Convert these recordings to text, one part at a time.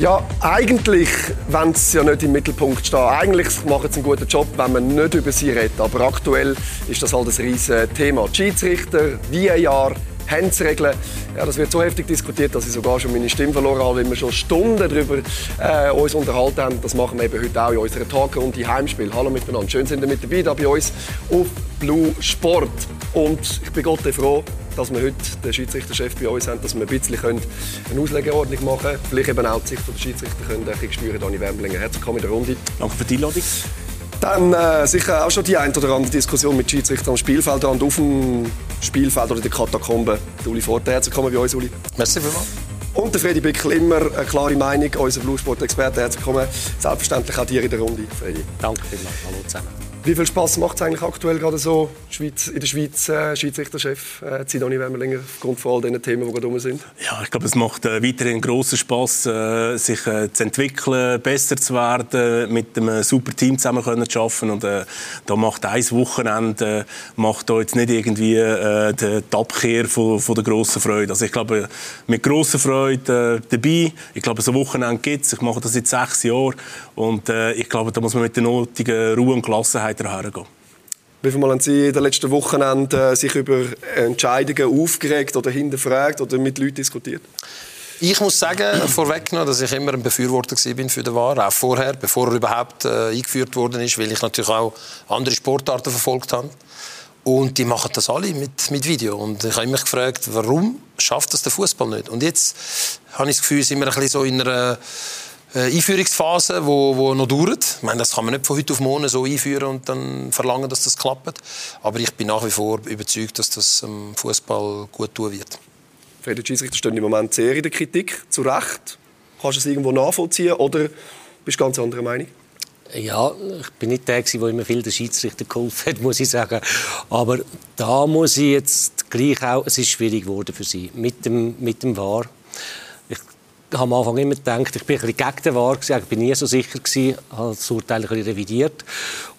1 haben. Ja, eigentlich, wenn sie ja nicht im Mittelpunkt stehen. Eigentlich machen sie einen guten Job, wenn man nicht über sie redet. Aber aktuell ist das halt ein riesiges Thema. Die Schiedsrichter, VAR, Handsregeln. Ja, das wird so heftig diskutiert, dass ich sogar schon meine Stimme verloren habe, weil wir schon Stunden darüber äh, uns unterhalten haben. Das machen wir eben heute auch in unserer Tagrunde Heimspiel. Hallo miteinander, schön sind ihr mit dabei da bei uns auf Blue Sport. Und ich bin Gott froh, dass wir heute den Schiedsrichterchef bei uns haben, dass wir ein bisschen eine Auslegeordnung machen können. Vielleicht eben auch die Sicht der Schiedsrichter können ein bisschen spüren. Dani Wemblinger, herzlich willkommen in der Runde. Danke für die Einladung. Dann äh, sicher auch schon die ein oder andere Diskussion mit Schiedsrichtern am Spielfeld und auf dem Spielfeld oder in der Katakombe. Uli Forte, herzlich willkommen bei uns, Uli. Merci vielmals. Und der Freddy Bickel, immer eine klare Meinung, unser Bluesport-Experte. Herzlich willkommen. Selbstverständlich auch dir in der Runde, Freddy. Danke vielmals. Hallo zusammen. Wie viel Spaß macht es eigentlich aktuell gerade so Schweiz, in der Schweiz äh, Schiedsrichterchef äh, Zidoni Wemmerlinger aufgrund von all diesen Themen, die gerade rum sind? Ja, ich glaube, es macht äh, weiterhin großen Spaß, äh, sich äh, zu entwickeln, besser zu werden, mit einem super Team zusammen können zu arbeiten. Und äh, da macht ein Wochenende äh, macht da jetzt nicht irgendwie äh, die, die Abkehr von, von der grossen Freude. Also ich glaube, mit grosser Freude äh, dabei. Ich glaube, so Wochenende gibt es. Ich mache das seit sechs Jahren und äh, ich glaube, da muss man mit der nötigen Ruhe und Gelassenheit weiter hergehen. Wie viel Mal haben Sie in den letzten Wochenenden äh, sich über Entscheidungen aufgeregt oder hinterfragt oder mit Leuten diskutiert? Ich muss sagen, vorweggenommen, dass ich immer ein Befürworter bin für den VAR, auch vorher, bevor er überhaupt äh, eingeführt worden ist, weil ich natürlich auch andere Sportarten verfolgt habe. Und die machen das alle mit, mit Video. Und ich habe mich gefragt, warum schafft das der Fußball nicht? Und jetzt habe ich das Gefühl, sind wir ein bisschen so in einer äh, Einführungsphase, wo, wo noch dauert. Ich meine, das kann man nicht von heute auf morgen so einführen und dann verlangen, dass das klappt. Aber ich bin nach wie vor überzeugt, dass das dem Fußball gut tun wird. Viele Schiedsrichter stehen im Moment sehr in der Kritik, zu Recht. Kannst du es irgendwo nachvollziehen oder bist du ganz anderer Meinung? Ja, ich bin nicht der, der immer viel den Schiedsrichter geholfen hat, muss ich sagen. Aber da muss ich jetzt gleich auch, es ist schwierig geworden für sie mit dem, mit dem VAR habe am Anfang immer gedacht, ich bin ein bisschen gegen den Wahr, ich bin nie so sicher gewesen, habe das Urteil ein bisschen revidiert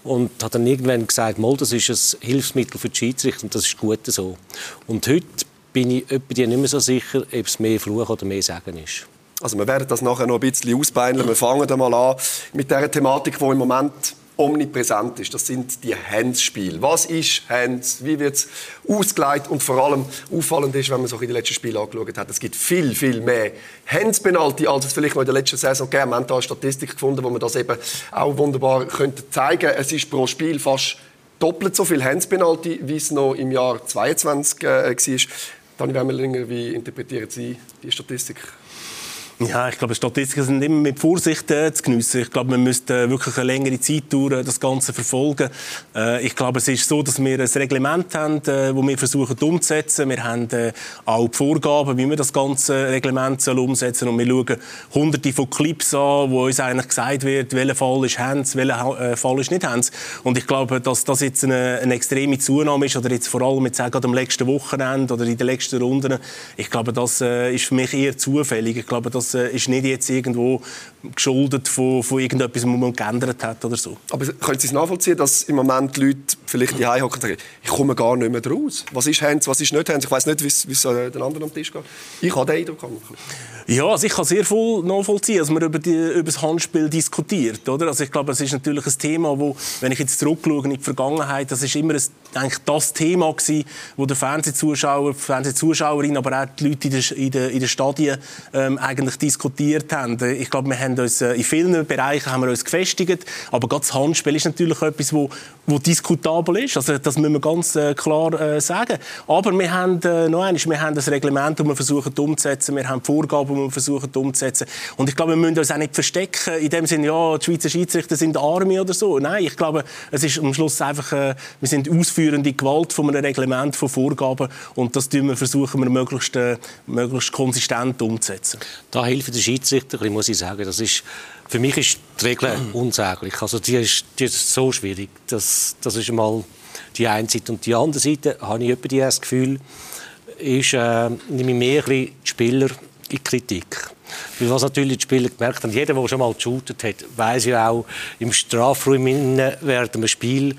und habe dann irgendwann gesagt, mal, das ist ein Hilfsmittel für die Schiedsrichter und das ist gut so. Und heute bin ich nicht mehr so sicher, ob es mehr Fluch oder mehr Sagen ist. Also wir werden das nachher noch ein bisschen ausbeineln. Wir fangen dann mal an mit der Thematik, die im Moment omnipräsent ist. Das sind die Hands-Spiele. Was ist Hands? Wie wird es ausgelegt? Und vor allem auffallend ist, wenn man so in die letzten Spiele angeschaut hat, es gibt viel, viel mehr Hands-Penalty, als es vielleicht noch in der letzten Saison gab. Wir haben da eine Statistik gefunden, wo man das eben auch wunderbar könnte zeigen Es ist pro Spiel fast doppelt so viel Hands-Penalty, wie es noch im Jahr 2022 äh, war. Dani Wemmerlinger, wie interpretieren Sie die Statistik? Ja, ich glaube, Statistiken sind immer mit Vorsicht äh, zu geniessen. Ich glaube, man müsste äh, wirklich eine längere Zeit durch äh, das Ganze verfolgen. Äh, ich glaube, es ist so, dass wir ein Reglement haben, äh, wir versuchen umzusetzen. Wir haben äh, auch die Vorgaben, wie wir das ganze Reglement soll umsetzen Und wir schauen hunderte von Clips an, wo uns eigentlich gesagt wird, welcher Fall ist Hans, welcher Fall ist nicht Hans. Und ich glaube, dass das jetzt eine, eine extreme Zunahme ist, oder jetzt vor allem jetzt auch am letzten Wochenende oder in den letzten Runden. Ich glaube, das ist für mich eher zufällig. Ich glaube, das äh, ist nicht jetzt irgendwo geschuldet von, von irgendetwas, was man geändert hat oder so. Aber können Sie es nachvollziehen, dass im Moment Leute vielleicht die hocken und sagen, ich komme gar nicht mehr raus? Was ist Hans, was ist nicht Hans? Ich weiß nicht, wie es äh, den anderen am Tisch geht. Ich habe den Eindruck. Ja, also ich kann sehr voll nachvollziehen, dass man über, die, über das Handspiel diskutiert. Oder? Also ich glaube, es ist natürlich ein Thema, wo, wenn ich jetzt zurückschaue in die Vergangenheit, das ist immer ein, eigentlich das Thema gewesen, wo der Fernsehzuschauer, die Fernsehzuschauerin, aber auch die Leute in den, in den, in den Stadien ähm, eigentlich diskutiert haben. Ich glaube, wir haben uns äh, in vielen Bereichen haben wir uns gefestigt, aber gerade das Handspiel ist natürlich etwas, wo, wo diskutabel ist. Also das müssen wir ganz äh, klar äh, sagen. Aber wir haben äh, noch eines, wir haben das Reglement, das wir versuchen umzusetzen, wir haben Vorgaben, die wir versuchen umzusetzen. Und ich glaube, wir müssen uns auch nicht verstecken in dem Sinne, ja, die Schweizer Schiedsrichter sind Arme oder so. Nein, ich glaube, es ist am Schluss einfach, äh, wir sind ausführende Gewalt von einem Reglement, von Vorgaben und das wir versuchen wir möglichst, äh, möglichst konsistent umzusetzen. Da hilft der Schiedsrichter, muss ich sagen, das ist für mich ist die Regel unsäglich. Also die ist, die ist so schwierig. Das, das ist einmal die eine Seite. Und die andere Seite, habe ich das Gefühl, ist, äh, nehme ich mehr die Spieler in Kritik. Weil was natürlich die Spieler gemerkt haben, jeder, der schon mal geshootet hat, weiß ja auch, im Strafraum während einem Spiel,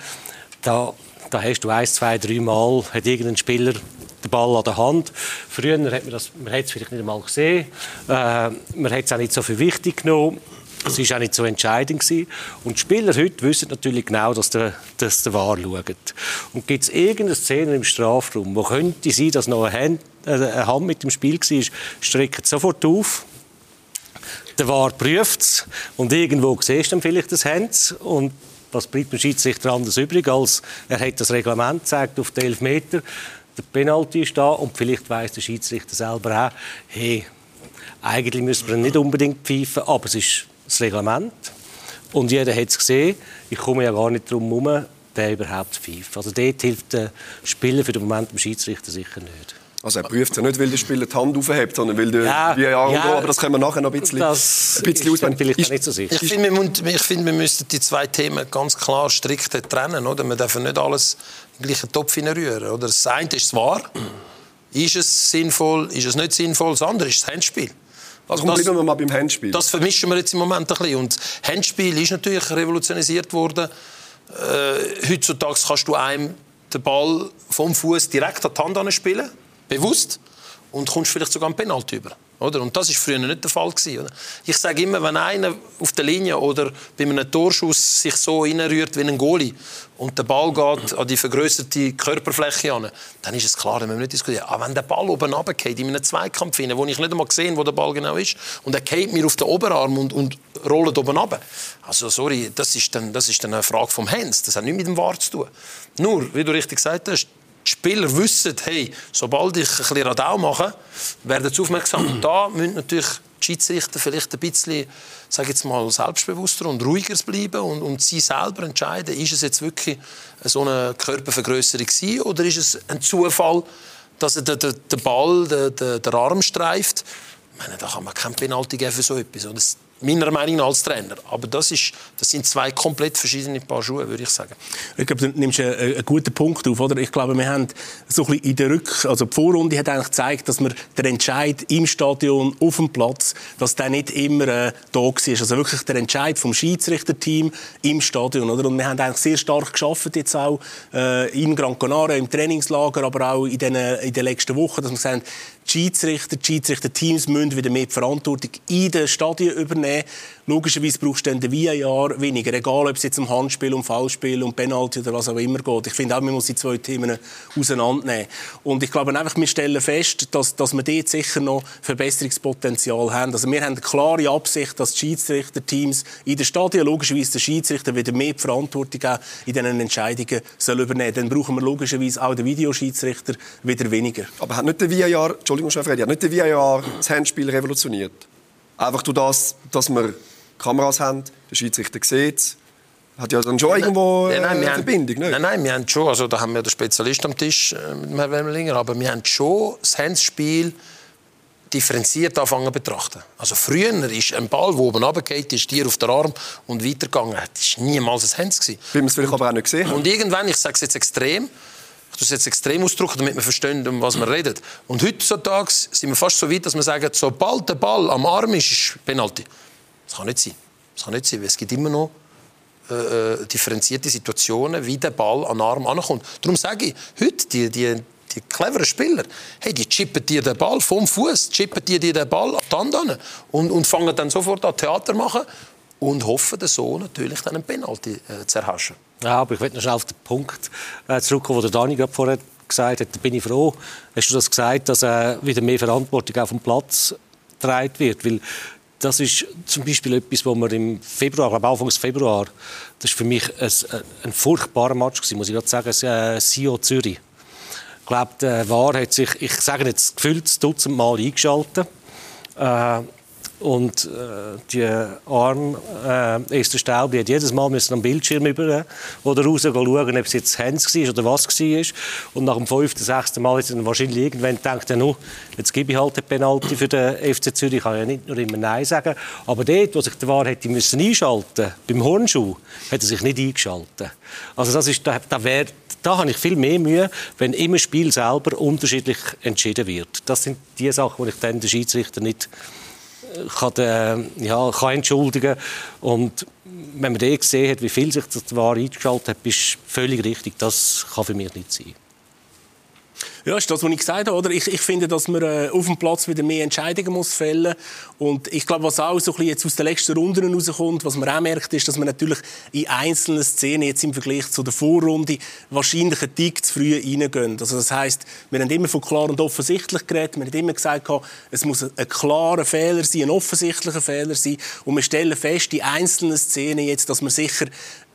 da, da hast du ein, zwei, drei Mal, hat irgendein Spieler den Ball an der Hand. Früher hat man das, man hat es vielleicht nicht einmal gesehen, äh, man hat es auch nicht so viel wichtig genommen. Es war auch nicht so entscheidend. Gewesen. Und die Spieler heute wissen natürlich genau, dass der, dass der Wahr schaut. Und gibt es irgendeine Szene im Strafraum, wo könnte sein, dass noch eine Hand, äh, Hand mit dem Spiel war, streckt sofort auf. Der Wahr prüft es und irgendwo siehst du dann vielleicht das Hand und was bleibt dem Schiedsrichter anders übrig, als er hat das Reglement gezeigt auf die 11 Meter, der Penalty ist da und vielleicht weiß der Schiedsrichter selber auch, hey, eigentlich müsste man nicht unbedingt pfeifen, aber es ist das Reglement. Und jeder hat es gesehen. Ich komme ja gar nicht darum herum, den überhaupt zu pfeifen. Also dort hilft der Spieler für den Moment dem Schiedsrichter sicher nicht. Also er prüft es ja nicht, weil der Spieler die Hand aufhebt, sondern weil der ja, VAR ja, aber das können wir nachher noch ein bisschen, das ein bisschen auswählen. Vielleicht ist, nicht so sicher. Ich finde, wir, find, wir müssten die zwei Themen ganz klar strikt trennen. Oder? Wir dürfen nicht alles in den gleichen Topf hineinrühren. Oder? Das eine ist es wahr. Ist es sinnvoll, ist es nicht sinnvoll? Das andere ist das Handspiel. Also das, bleiben wir mal beim Handspiel. Das vermischen wir jetzt im Moment ein bisschen. Und Handspiel ist natürlich revolutionisiert worden. Äh, heutzutage kannst du einem den Ball vom Fuß direkt an die Hand spielen, bewusst, und kommst vielleicht sogar einen Penalty über. Oder? Und das war früher nicht der Fall. Gewesen, Ich sage immer, wenn einer auf der Linie oder bei einem Torschuss sich so reinrührt wie ein Goalie und der Ball geht an die vergrößerte Körperfläche an, dann ist es klar, dann müssen wir nicht diskutieren. Aber wenn der Ball oben runtergeht, in einem Zweikampf, rein, wo ich nicht einmal gesehen wo der Ball genau ist, und er geht mir auf den Oberarm und, und rollt oben runter, also sorry, das ist, dann, das ist dann eine Frage vom Hans. Das hat nichts mit dem Wahr zu tun. Nur, wie du richtig gesagt hast, Spieler wissen, hey, sobald ich ein bisschen Radau mache, werden sie aufmerksam. Und da müssen natürlich die Schiedsrichter vielleicht ein bisschen, sage jetzt mal, selbstbewusster und ruhiger bleiben und, und sie selber entscheiden, ist es jetzt wirklich so eine Körpervergrößerung gewesen, oder ist es ein Zufall, dass der, der, der Ball der, der, der Arm streift. Ich meine, da kann man kein Penalty geben für so etwas meiner Meinung nach als Trainer. Aber das, ist, das sind zwei komplett verschiedene Paar Schuhe, würde ich sagen. Ich glaube, du nimmst einen, einen guten Punkt auf. Oder? Ich glaube, wir haben so ein bisschen in der Rück... Also die Vorrunde hat eigentlich gezeigt, dass man der Entscheid im Stadion, auf dem Platz, dass der nicht immer äh, da war. Also wirklich der Entscheid vom Schiedsrichterteam im Stadion. Oder? Und wir haben eigentlich sehr stark geschafft jetzt auch äh, in Gran Canaria, im Trainingslager, aber auch in den, in den letzten Wochen, dass wir gesagt haben, die Schiedsrichter, die Schiedsrichterteams müssen wieder mehr die Verantwortung in den Stadien übernehmen. Logischerweise brauchst du dann den VAR weniger, egal ob es jetzt um Handspiel, um Foulspiel, um Penalty oder was auch immer geht. Ich finde auch, man muss die zwei Themen auseinandernehmen. Und ich glaube einfach, wir stellen fest, dass, dass wir dort sicher noch Verbesserungspotenzial haben. Also wir haben eine klare Absicht, dass die Schiedsrichterteams in den Stadien, logischerweise der Schiedsrichter, wieder mehr Verantwortung in diesen Entscheidungen soll übernehmen Dann brauchen wir logischerweise auch den Videoschiedsrichter wieder weniger. Aber hat nicht der VAR, Entschuldigung, Chef hat nicht der VAR das Handspiel revolutioniert? Einfach durch das, dass wir Kameras haben, der Schiedsrichter sieht es. Hat ja dann schon irgendwo äh, nein, nein, eine Verbindung, nicht? Nein, nein, wir haben schon, also da haben wir den Spezialist am Tisch äh, mit Herrn Wemmelinger, aber wir haben schon das Handspiel differenziert anfangen zu betrachten. Also früher ist ein Ball, der oben runtergeht, ist dir auf den Arm und weitergegangen. Das war niemals ein Hands. Weil man es vielleicht aber auch nicht gesehen Und irgendwann, ich sage es jetzt extrem, ich tue es jetzt extrem ausdrücken, damit wir verstehen, um was wir reden. Und heutzutage sind wir fast so weit, dass wir sagen, sobald der Ball am Arm ist, ist Penalty. Das kann nicht sein. Das kann nicht sein, weil es gibt immer noch äh, äh, differenzierte Situationen, wie der Ball an den Arm ankommt. Darum sage ich, heute die, die, die cleveren Spieler, hey, die chippen dir den Ball vom Fuß, chippen dir den Ball an die Hand an und, und fangen dann sofort an Theater machen und hoffen so natürlich dann einen Penalty äh, zu erhaschen. Ja, aber ich möchte noch schnell auf den Punkt äh, zurückkommen, den Dani gerade vorher gesagt hat. Da bin ich froh, hast du das gesagt, dass äh, wieder mehr Verantwortung auf dem Platz getragen wird, weil das ist zum Beispiel etwas, wo wir im Februar, glaube Anfang Februar, das ist für mich ein, ein furchtbarer Match gewesen, muss ich gerade sagen, äh, Sio Zürich. Ich glaube, der VAR hat sich, ich sage jetzt, gefühlt Dutzend Mal eingeschaltet. Äh, und äh, die Arm, äh, Esther Staub, hat jedes Mal müssen am Bildschirm über oder raus schauen, ob es jetzt Hans war oder was war. Und nach dem fünften, sechsten Mal hat er wahrscheinlich irgendwann gedacht, ja, no, jetzt gebe ich halt den Penalty für den FC Zürich. Ich kann ja nicht nur immer Nein sagen. Aber dort, wo sich der Wahr hätte müssen einschalten beim Hornschuh, hat er sich nicht eingeschaltet. Also das ist, da, da wäre da habe ich viel mehr Mühe, wenn immer Spiel selber unterschiedlich entschieden wird. Das sind die Sachen, die ich dann den Schiedsrichter nicht kann, äh, ja, kann entschuldigen Und wenn man den gesehen hat, wie viel sich das war eingeschaltet hat, ist völlig richtig. Das kann für mich nicht sein. Ja, ist das, was ich gesagt habe. Oder? Ich, ich finde, dass man äh, auf dem Platz wieder mehr Entscheidungen muss fällen Und ich glaube, was auch so ein bisschen jetzt aus den letzten Runden herauskommt, was man auch merkt, ist, dass man natürlich in einzelnen Szenen jetzt im Vergleich zu der Vorrunde wahrscheinlich einen Tick zu früh reingehen. Also das heisst, wir haben immer von klar und offensichtlich geredet. Wir haben immer gesagt, es muss ein klarer Fehler sein, ein offensichtlicher Fehler sein. Und wir stellen fest, in einzelnen Szenen jetzt, dass man sicher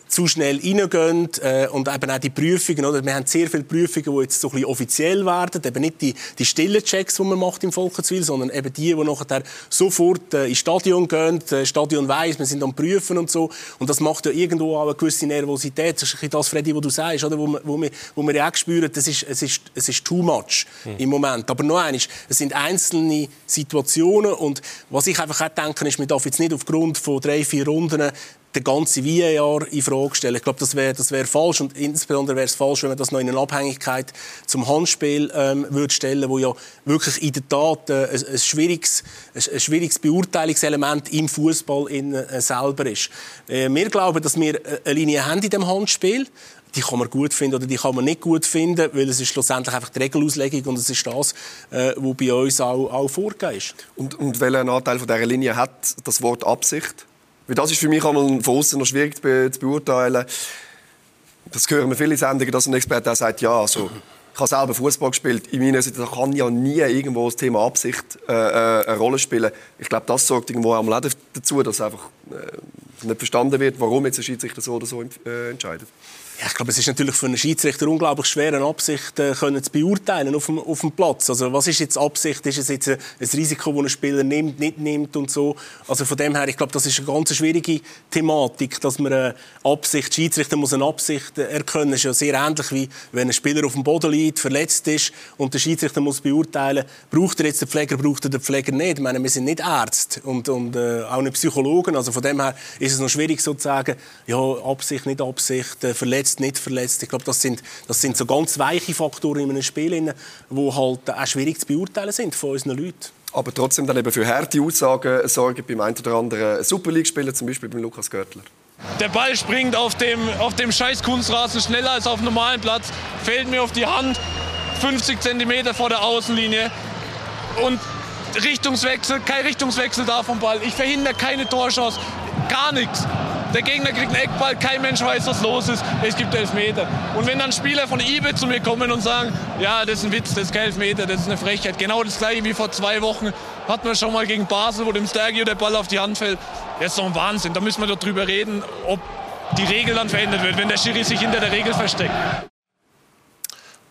zu schnell reingehen äh, und eben auch die Prüfungen, oder? Wir haben sehr viele Prüfungen, die jetzt so ein bisschen offiziell werden, eben nicht die, die stillen Checks, die man macht im Volkenswil, sondern eben die, die nachher sofort äh, ins Stadion gehen, das Stadion weiss, wir sind am Prüfen und so und das macht ja irgendwo auch eine gewisse Nervosität, das ist das, Freddy, was du sagst, oder? Wo, wir, wo, wir, wo wir ja auch spüren, das ist, es, ist, es ist too much mhm. im Moment, aber noch eines, es sind einzelne Situationen und was ich einfach auch denke, ist, man darf jetzt nicht aufgrund von drei, vier Runden den ganzen VAR in Frage stellen. Ich glaube, das wäre das wär falsch und insbesondere wäre es falsch, wenn man das noch in eine Abhängigkeit zum Handspiel ähm, würde stellen, wo ja wirklich in der Tat äh, ein, ein, schwieriges, ein, schwieriges Beurteilungselement im Fußball äh, selber ist. Äh, wir glauben, dass wir eine Linie haben in dem Handspiel die kann man gut finden oder die kann man nicht gut finden, weil es ist schlussendlich einfach die Regelauslegung und es ist das, äh, was bei uns auch, auch vorgegeben ist. Und, und welchen Anteil von dieser Linie hat das Wort Absicht? Weil das ist für mich einmal von außen noch schwierig zu, beurteilen. Das hören wir viele Sendungen, dass ein Experte auch sagt, ja, also, ich habe selber Fußball gespielt. In meiner Sicht kann ja nie irgendwo das Thema Absicht äh, äh, eine Rolle spielen. Ich glaube, das sorgt irgendwo auch mal dazu, dass einfach äh, nicht verstanden wird, warum jetzt ein Schiedsrichter so oder so äh, entscheidet. Ja, ich glaube, es ist natürlich für einen Schiedsrichter unglaublich schwer, eine Absicht äh, können zu beurteilen auf dem, auf dem Platz. Also, was ist jetzt Absicht? Ist es jetzt ein, ein Risiko, das ein Spieler nimmt, nicht nimmt und so? Also, von dem her, ich glaube, das ist eine ganz schwierige Thematik, dass man eine Absicht, Schiedsrichter muss eine Absicht erkennen. Das ist ja sehr ähnlich wie, wenn ein Spieler auf dem Boden liegt, verletzt ist und der Schiedsrichter muss beurteilen, braucht er jetzt den Pfleger, braucht er den Pfleger nicht? Ich meine, wir sind nicht Ärzte und, und äh, auch nicht Psychologen. Also, von dem her ist es noch schwierig, sozusagen, ja, Absicht, nicht Absicht, äh, verletzt verletzt, nicht verletzt. Ich glaube, das sind, das sind so ganz weiche Faktoren in einem Spiel, die halt auch schwierig zu beurteilen sind von unseren Leuten. Aber trotzdem dann eben für harte Aussagen sorgen beim einen oder anderen Super League-Spieler, zum Beispiel beim Lukas Görtler. Der Ball springt auf dem, auf dem scheiß Kunstrasen schneller als auf dem normalen Platz, fällt mir auf die Hand, 50 cm vor der Außenlinie und Richtungswechsel, kein Richtungswechsel da vom Ball. Ich verhindere keine Torchance, gar nichts. Der Gegner kriegt einen Eckball, kein Mensch weiß, was los ist. Es gibt Elfmeter. Und wenn dann Spieler von IBE zu mir kommen und sagen, ja, das ist ein Witz, das ist kein Elfmeter, das ist eine Frechheit. Genau das gleiche wie vor zwei Wochen hatten wir schon mal gegen Basel, wo dem Stergio der Ball auf die Hand fällt. Das ist doch ein Wahnsinn. Da müssen wir doch drüber reden, ob die Regel dann verändert wird, wenn der Schiri sich hinter der Regel versteckt.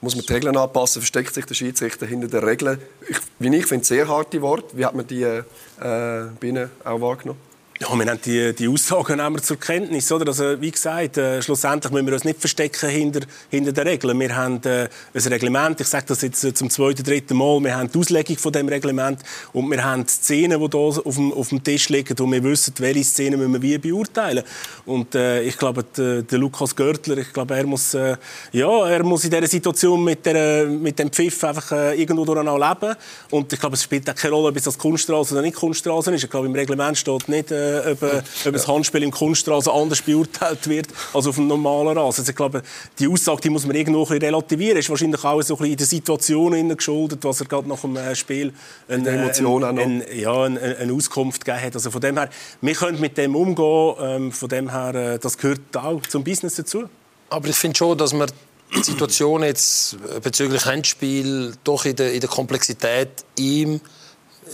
Muss man die Regeln anpassen, versteckt sich der Schiedsrichter hinter der Regel. Ich, wie ich finde, sehr harte Worte. Wie hat man die äh, bei Ihnen auch wahrgenommen? Ja, wir nehmen die, die Aussagen wir zur Kenntnis. Oder? Also, wie gesagt, äh, schlussendlich müssen wir uns nicht verstecken hinter, hinter den Regeln. Wir haben äh, ein Reglement, ich sage das jetzt äh, zum zweiten, dritten Mal, wir haben die Auslegung von dem Reglement und wir haben Szenen, die hier auf dem, auf dem Tisch liegen, wo wir wissen, welche Szenen müssen wir wie beurteilen. Und äh, ich glaube, der, der Lukas Görtler, ich glaube, er muss, äh, ja, er muss in dieser Situation mit, der, mit dem Pfiff einfach äh, irgendwo durch leben. Und ich glaube, es spielt auch keine Rolle, ob es das Kunststraße oder nicht Kunststraße ist. Ich glaube, im Reglement steht nicht, äh, äh, ob, äh, ob ein Handspiel im Kunstrasen anders beurteilt wird als auf dem normalen Rasen. Also ich glaube, die Aussage die muss man irgendwo ein relativieren. Ist wahrscheinlich auch so ein bisschen in der Situation geschuldet, was er gerade nach dem äh, Spiel eine, Emotion ein, ein, ja, eine, eine Auskunft gegeben hat. Also von dem her, wir können mit dem umgehen. Ähm, von dem her, äh, das gehört auch zum Business dazu. Aber ich finde schon, dass man die Situation jetzt bezüglich Handspiel doch in der, in der Komplexität ihm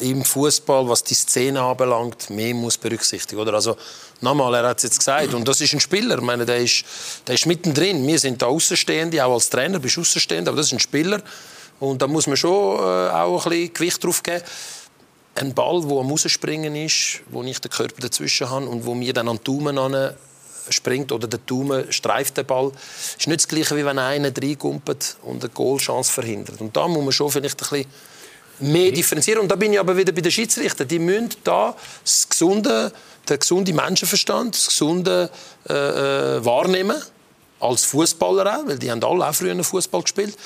im Fußball, was die Szene anbelangt, mehr muss berücksichtigen. Oder? Also, nochmal, er hat es jetzt gesagt, und das ist ein Spieler, ich meine, der ist, der ist mittendrin. Wir sind da Außenstehende, auch als Trainer bist du Außenstehende, aber das ist ein Spieler. Und da muss man schon äh, auch ein bisschen Gewicht drauf geben. Ein Ball, der am Rausspringen ist, wo ich den Körper dazwischen habe und wo mir dann an den Daumen springt oder der Daumen streift den Ball, ist nicht das Gleiche, wie wenn einer reingumpelt und eine Goalchance verhindert. Und da muss man schon vielleicht ein bisschen mehr differenzieren. Und da bin ich aber wieder bei den Schiedsrichtern. Die müssen da das gesunde, den gesunden Menschenverstand, das gesunde äh, äh, wahrnehmen, als Fußballer auch, weil die haben alle auch früher Fußball gespielt,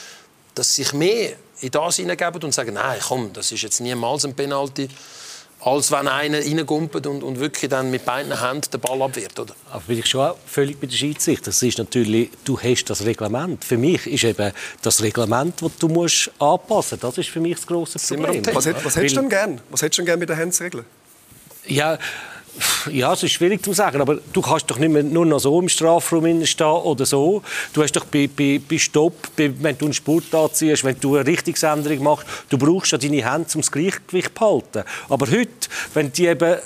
dass sie sich mehr in das hineingeben und sagen, nein, komm, das ist jetzt niemals ein Penalty. Als wenn einer reingumpelt und, und wirklich dann mit beiden Händen den Ball abwehrt. Oder? Aber bin ich schon auch völlig bei der Schiedsrichter. Das ist natürlich, du hast das Reglement. Für mich ist eben das Reglement, das du musst anpassen musst. Das ist für mich das grosse Problem. Was, was hättest du denn gern? Was hättest du denn gern mit den Handsregeln? Ja, ja, es ist schwierig zu sagen, aber du kannst doch nicht mehr nur noch so im Strafraum stehen oder so. Du hast doch bei, bei, bei Stopp, bei, wenn du einen Spurt anziehst, wenn du eine Richtungsänderung machst, du brauchst ja deine Hände, um das Gleichgewicht zu halten. Aber heute, wenn die eben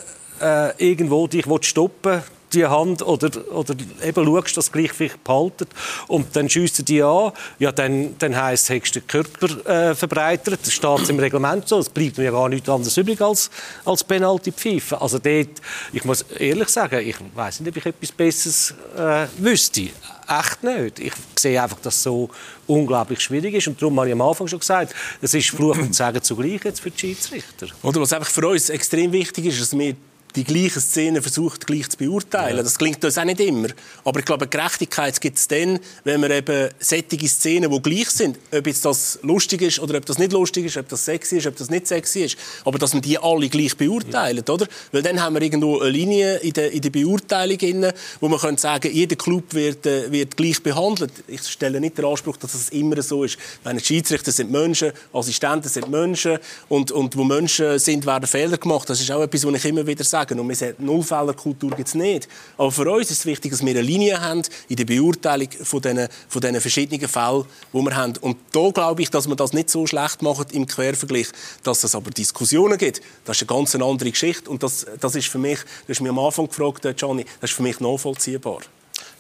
äh, irgendwo dich stoppen die Hand oder, oder eben schaust, dass das Gleichgewicht behalten und dann schiessen die an, ja, dann, dann heisst es, hast du den Körper äh, verbreitert, das steht im Reglement so, es bleibt mir gar nichts anderes übrig als, als Penalty pfeifen. Also dort, ich muss ehrlich sagen, ich weiß nicht, ob ich etwas Besseres äh, wüsste. Echt nicht. Ich sehe einfach, dass es so unglaublich schwierig ist. Und darum habe ich am Anfang schon gesagt, es ist Fluch und Sagen zugleich jetzt für die Schiedsrichter. Oder was einfach für uns extrem wichtig ist, dass wir die gleichen Szenen versucht gleich zu beurteilen. Ja. Das klingt uns auch nicht immer. Aber ich glaube, Gerechtigkeit gibt es dann, wenn wir eben sättige Szenen, die gleich sind, ob jetzt das lustig ist oder ob das nicht lustig ist, ob das sexy ist, ob das nicht sexy ist, aber dass wir die alle gleich beurteilen, ja. oder? Weil dann haben wir irgendwo eine Linie in der, in der Beurteilung, inne, wo man können sagen, jeder Club wird, äh, wird gleich behandelt. Ich stelle nicht den Anspruch, dass das immer so ist. Meine Schiedsrichter sind Menschen, Assistenten sind Menschen und, und wo Menschen sind, werden Fehler gemacht. Das ist auch etwas, was ich immer wieder sage sagen. Und wir sagen, Nullfällerkultur gibt es nicht. Aber für uns ist es wichtig, dass wir eine Linie haben in der Beurteilung von diesen, von diesen verschiedenen Fällen, die wir haben. Und da glaube ich, dass man das nicht so schlecht macht im Quervergleich. Dass es aber Diskussionen gibt, das ist eine ganz andere Geschichte. Und das, das ist für mich, du hast mich am Anfang gefragt, Gianni, das ist für mich nachvollziehbar.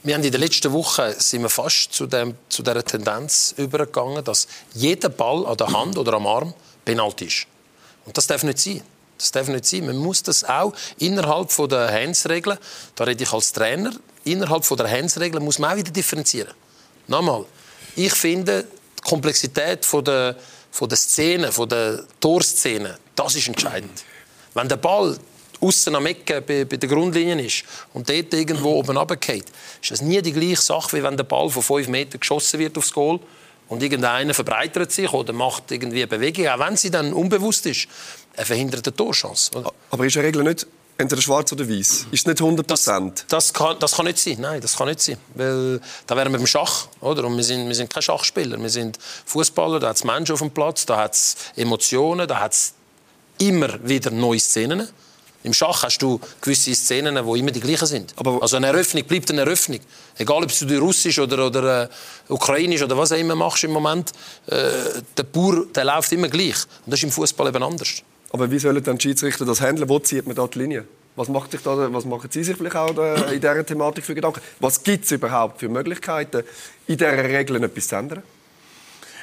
Wir haben in den letzten Wochen sind wir fast zu, dem, zu dieser Tendenz übergegangen, dass jeder Ball an der Hand oder am Arm Penalty ist. Und das darf nicht sein. Das darf nicht sein. Man muss das auch innerhalb der Hands-Regeln, da rede ich als Trainer, innerhalb der Hands-Regeln muss man auch wieder differenzieren. Nochmal, ich finde, die Komplexität der, von der Szene, von der Torszene, das ist entscheidend. Wenn der Ball außen am Ecke bei, bei der Grundlinie ist und dort irgendwo oben runtergeht, ist das nie die gleiche Sache, wie wenn der Ball von 5 Metern geschossen wird aufs Goal und irgendeiner verbreitert sich oder macht irgendwie eine Bewegung, auch wenn sie dann unbewusst ist eine verhinderte Torchance. Oder? Aber ist eine Regel nicht entweder schwarz oder weiß? Ist es nicht 100 Prozent? Das, das, kann, das kann nicht sein. Nein, das kann nicht sein. Weil da wären wir beim Schach. Oder? Und wir sind, wir sind keine Schachspieler. Wir sind Fußballer. Da hat es Menschen auf dem Platz, da hat es Emotionen, da hat es immer wieder neue Szenen. Im Schach hast du gewisse Szenen, die immer die gleichen sind. Aber also eine Eröffnung bleibt eine Eröffnung. Egal, ob du Russisch oder, oder äh, Ukrainisch oder was auch immer machst im Moment, äh, der Bauer der läuft immer gleich. Und das ist im Fußball eben anders. Aber wie sollen dann die Schiedsrichter das handeln? Wo zieht man da die Linie? Was, macht sich da, was machen Sie sich vielleicht auch in dieser Thematik für Gedanken? Was gibt es überhaupt für Möglichkeiten, in dieser Regeln etwas zu ändern?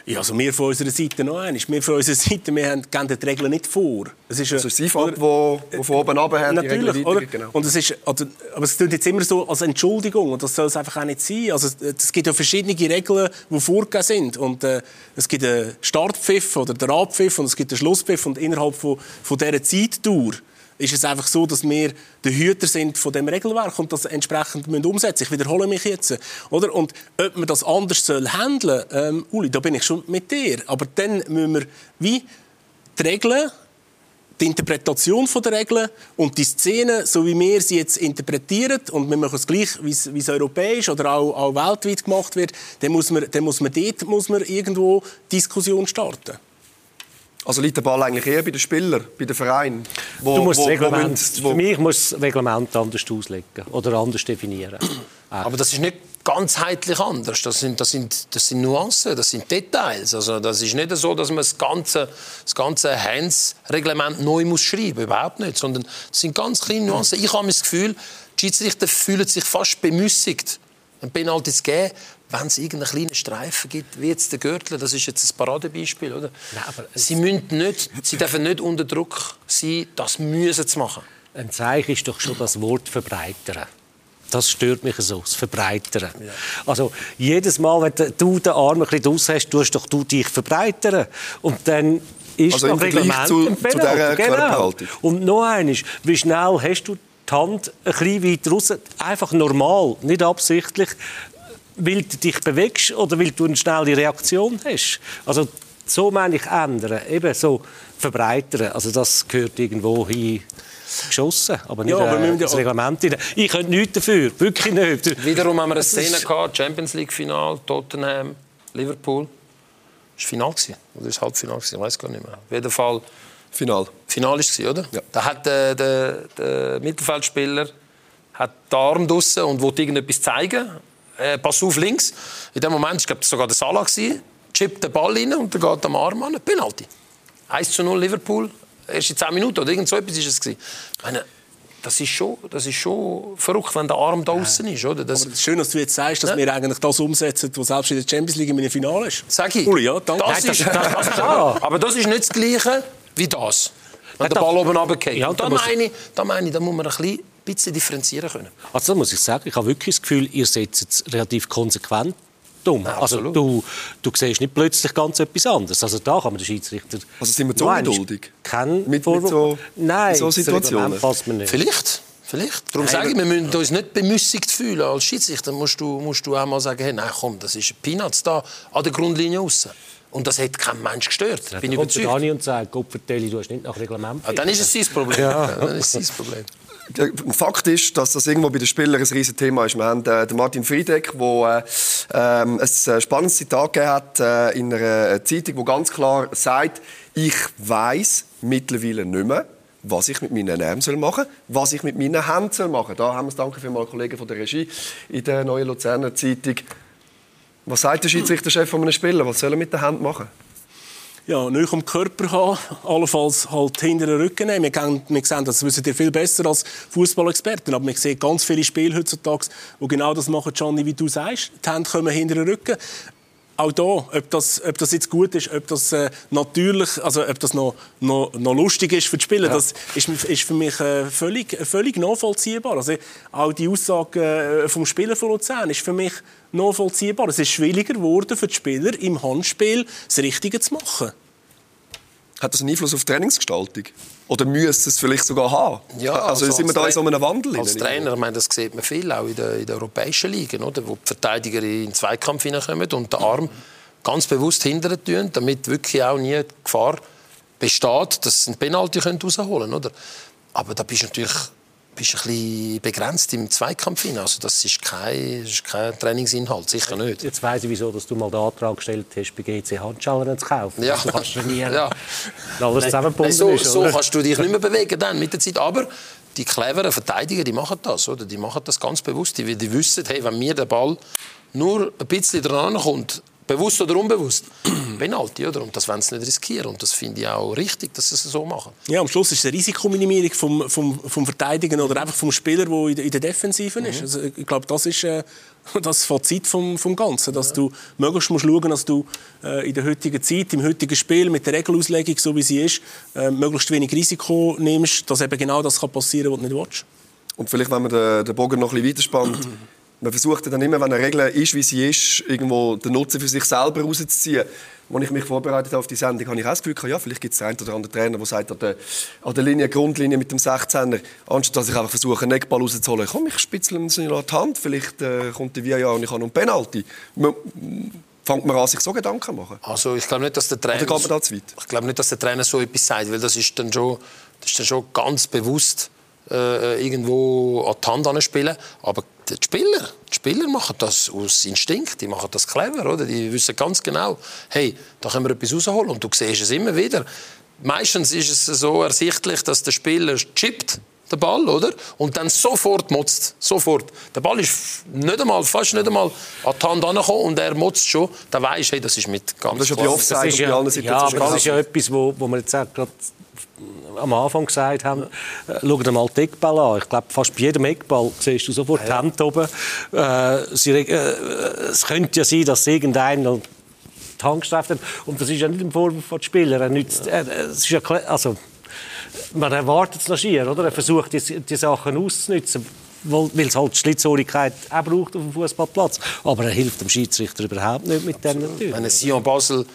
Ja, also wir von unserer Seite noch einmal. Wir von unserer Seite, wir haben, geben die Regeln nicht vor. Es ist, also das IFAB, wo, wo von oben runter hat, Natürlich, Regeln genau. Und es ist, also, aber es klingt jetzt immer so als Entschuldigung und das soll es einfach auch nicht sein. Also, es gibt ja verschiedene Regeln, die vorgegeben sind. Und, äh, es gibt einen Startpfiff oder den Abpfiff und es gibt einen Schlusspfiff und innerhalb von, von dieser Zeitdauer ist es einfach so, dass wir der Hüter sind von dem Regelwerk und das entsprechend müssen umsetzen. Ich wiederhole mich jetzt, oder? Und ob man das anders soll handeln, ähm, Uli, da bin ich schon mit dir. Aber dann müssen wir wie die Regeln die Interpretation der Regeln und die Szene, so wie wir sie jetzt interpretieren, und wir machen es gleich, wie es europäisch oder auch, auch weltweit gemacht wird, dann muss man, dann muss man dort muss man irgendwo Diskussion starten. Also liegt der Ball eigentlich eher bei den Spielern, bei den Vereinen? Wo, du musst wo, Reglement, wo, für mich muss das Reglement anders auslegen oder anders definieren. Aber das ist nicht ganzheitlich anders. Das sind, das, sind, das sind Nuancen, das sind Details. Also das ist nicht so, dass man das ganze, das ganze Hands-Reglement neu muss schreiben Überhaupt nicht. Sondern es sind ganz kleine Nuancen. Ich habe das Gefühl, die Schiedsrichter fühlen sich fast bemüßigt, ein Penalty zu geben, wenn es irgendeinen kleinen Streifen gibt, wie jetzt der Gürtel, das ist jetzt ein Paradebeispiel, oder? Nein, sie, müssen nicht, sie dürfen nicht unter Druck sein, das müssen zu machen. Ein Zeichen ist doch schon das Wort verbreitern. Das stört mich so, das Verbreitern. Ja. Also jedes Mal, wenn du den Arm ein bisschen draus hast, tust doch du dich verbreitern. Und dann ist also im Reglement zu, zu dieser genau. Und noch eines, wie schnell hast du die Hand ein bisschen weiter raus, einfach normal, nicht absichtlich, weil du dich bewegst oder weil du eine schnelle Reaktion hast. Also so meine ich ändern, eben so verbreitern. Also das gehört irgendwo hin geschossen, aber nicht Ja, aber äh, das Reglement. rein. Ich könnte nichts dafür, wirklich nicht. Wiederum haben wir eine Das Szene gehabt, Champions League Final, Tottenham, Liverpool. Das war Final oder ist Halbfinale gewesen? Ich weiß gar nicht mehr. Auf jeden Fall Final. Final ist es, oder? Ja. Da hat der, der, der Mittelfeldspieler hat den Arm draussen und wollte irgendetwas zeigen. Äh, pass auf links. In dem Moment, das war sogar der Salah gewesen, chippt den Ball rein und der geht am Arm an. Penalty. 1 zu 0 Liverpool. Erst in 10 Minuten oder irgend so etwas ist es gewesen. Ich meine, das ist schon, das ist schon verrückt, wenn der Arm da draussen ist, oder? Das, es ist schön, dass du jetzt sagst, dass Ja. wir eigentlich das umsetzen, was selbst in der Champions League in einem Finale ist. Sag ich. Uli, ja, danke. Das ist, das- das- das- ja. aber das ist nicht das Gleiche wie das. Wenn der das- Ball oben runtergeht. Ja, da meine ich, da meine ich, da muss man ein bisschen, bisschen differenzieren können. Also da muss ich sagen, ich habe wirklich das Gefühl, ihr setzt es relativ konsequent um. Ja, also du, du siehst nicht plötzlich ganz etwas anderes. Also da kann man den Schiedsrichter... Also sind wir zu ungeduldig? Kein Mit- mit Vorwurf- so- Nein, mit so das Situationen? Passt mir nicht. Vielleicht. Vielleicht. Darum sage ich, wir müssen uns nicht bemüßigt fühlen. Als Schiedsrichter musst du, musst du auch mal sagen, hey, nein, komm, das ist ein Peanuts da an der Grundlinie raus. Und das hat kein Mensch gestört. Dann Bin ich überzeugt. Dani und sagt, Gott vertelle, du hast nicht nach Reglement Ah, dann ist es sein Problem. Ja. Dann ist es sein Problem. Der Fakt ist, dass das irgendwo bei den Spielern ein riesiges Thema ist. Wir haben äh, den Martin Friedeck, der äh, ähm, ein äh, spannendes Zitat hat äh, in einer äh, Zeitung, wo ganz klar sagt, ich weiß mittlerweile nicht mehr, was ich mit meinen Armen machen soll, was ich mit meinen Händen machen soll. Da haben wir es, danke vielmals, Kollegen von der Regie, in der Neuen Luzerner Zeitung. Was sagt der Schiedsrichterchef von einem Spieler? Was soll er mit den Händen machen? Ja, nicht am Körper haben, allenfalls halt hinter den Rücken nehmen. Wir, gehen, wir sehen, das wissen ihr viel besser als Fußballexperten, aber wir sehen ganz viele Spiele heutzutage, wo genau das machen, Gianni, wie du sagst. Die Hände kommen hinter den Rücken. Auch da, ob das, ob das jetzt gut ist, ob das äh, natürlich, also ob das noch, noch, noch lustig ist für die Spieler, das ist, ist für mich äh, völlig, völlig nachvollziehbar. Also auch die Aussage äh, vom Spieler von Luzern ist für mich nachvollziehbar. Es ist schwieriger geworden für die Spieler im Handspiel das Richtige zu machen. Hat das einen Einfluss auf die Trainingsgestaltung? Oder müsste es vielleicht sogar haben? also, sind wir da in so einem Wandel? Als? Trainer, ich meine, das sieht man viel, auch in den, in den europäischen Ligen, oder? wo die Verteidiger in den Zweikampf hineinkommen und den Arm ganz bewusst hindern tun, damit wirklich auch nie die Gefahr besteht, dass sie einen Penalty rausholen können. Oder? Aber da bist du natürlich bist ein bisschen begrenzt im Zweikampf hinein. Also das ist kein, ist kein Trainingsinhalt, sicher nicht. Jetzt weiss ich, wieso dass du mal den Antrag gestellt hast, bei GC Handschellen zu kaufen. Ja. dass Du kannst trainieren. Ja. Alles zusammengebunden so, ist, so kannst du dich nicht mehr bewegen dann mit der Zeit. Aber die cleveren Verteidiger, die machen das, oder? Die machen das ganz bewusst. Die, die wissen, hey, wenn mir der Ball nur ein bisschen dran kommt, bewusst oder unbewusst, Penalty, oder? Und das wollen sie nicht riskieren. Und das finde ich auch richtig, dass sie es so machen. Ja, am Schluss ist es eine Risikominimierung vom, vom, vom Verteidigen oder einfach vom Spieler, der in der, in der Defensive ist. Also, ich glaube, das ist äh, das Fazit vom, vom Ganzen, dass du möglichst musst schauen, dass du äh, in der heutigen Zeit, im heutigen Spiel mit der Regelauslegung, so wie sie ist, äh, möglichst wenig Risiko nimmst, dass eben genau das kann passieren, was du nicht willst. Und vielleicht, wenn man den, den Bogen noch ein bisschen weiterspannt, man versucht dann immer, wenn eine Regel ist, wie sie ist, irgendwo den Nutzen für sich selber rauszuziehen. Als ich mich vorbereitet habe auf die Sendung, habe ich auch das Gefühl, ja, vielleicht gibt es einen oder anderen Trainer, der sagt, an der, an der Linie, Grundlinie mit dem 16er, anstatt dass ich einfach versuche, einen Eckball rauszuholen, komm, ich spitzel ihm so die Hand, vielleicht äh, kommt der Via und ich habe noch einen Penalty. Man, fängt man an, sich so Gedanken zu machen? Also ich glaube nicht, dass der Trainer... Oder geht man da zu weit? Ich glaube nicht, dass der Trainer so etwas sagt, weil das ist dann schon, das ist dann schon ganz bewusst äh, irgendwo an die Hand spielen. Aber die Spieler, die Spieler machen das aus Instinkt, die machen das clever, oder? Die wissen ganz genau, hey, da können wir etwas rausholen. Und du siehst es immer wieder. Meistens ist es so ersichtlich, dass der Spieler chippt, den Ball, oder? Und dann sofort motzt. Sofort. Der Ball ist nicht einmal, fast nicht einmal an die Hand angekommen und er motzt schon. Dann weisst hey, das ist mit ganz Das ist ja klar- Offside Das ist bei ja, ja, das ist ja etwas, wo, wo wir jetzt gerade am Anfang gesagt haben, äh, schau dir mal den Eckball an. Ich glaube, fast bei jedem Eckball siehst du sofort die Hände oben. Äh, sie, äh, es könnte ja sein, dass irgendeiner die Hand gestreift hat. Und das ist ja nicht im Vorwurf von den Spielern. Er nützt, äh, es ist ja, klar- also, man erwartet es noch schier, oder? Er versucht, die, die Sachen auszunutzen, weil es halt die Schlitzohrigkeit auch braucht auf dem Fußballplatz. Aber er hilft dem Schiedsrichter überhaupt nicht mit dem natürlich. Wenn Sion Basel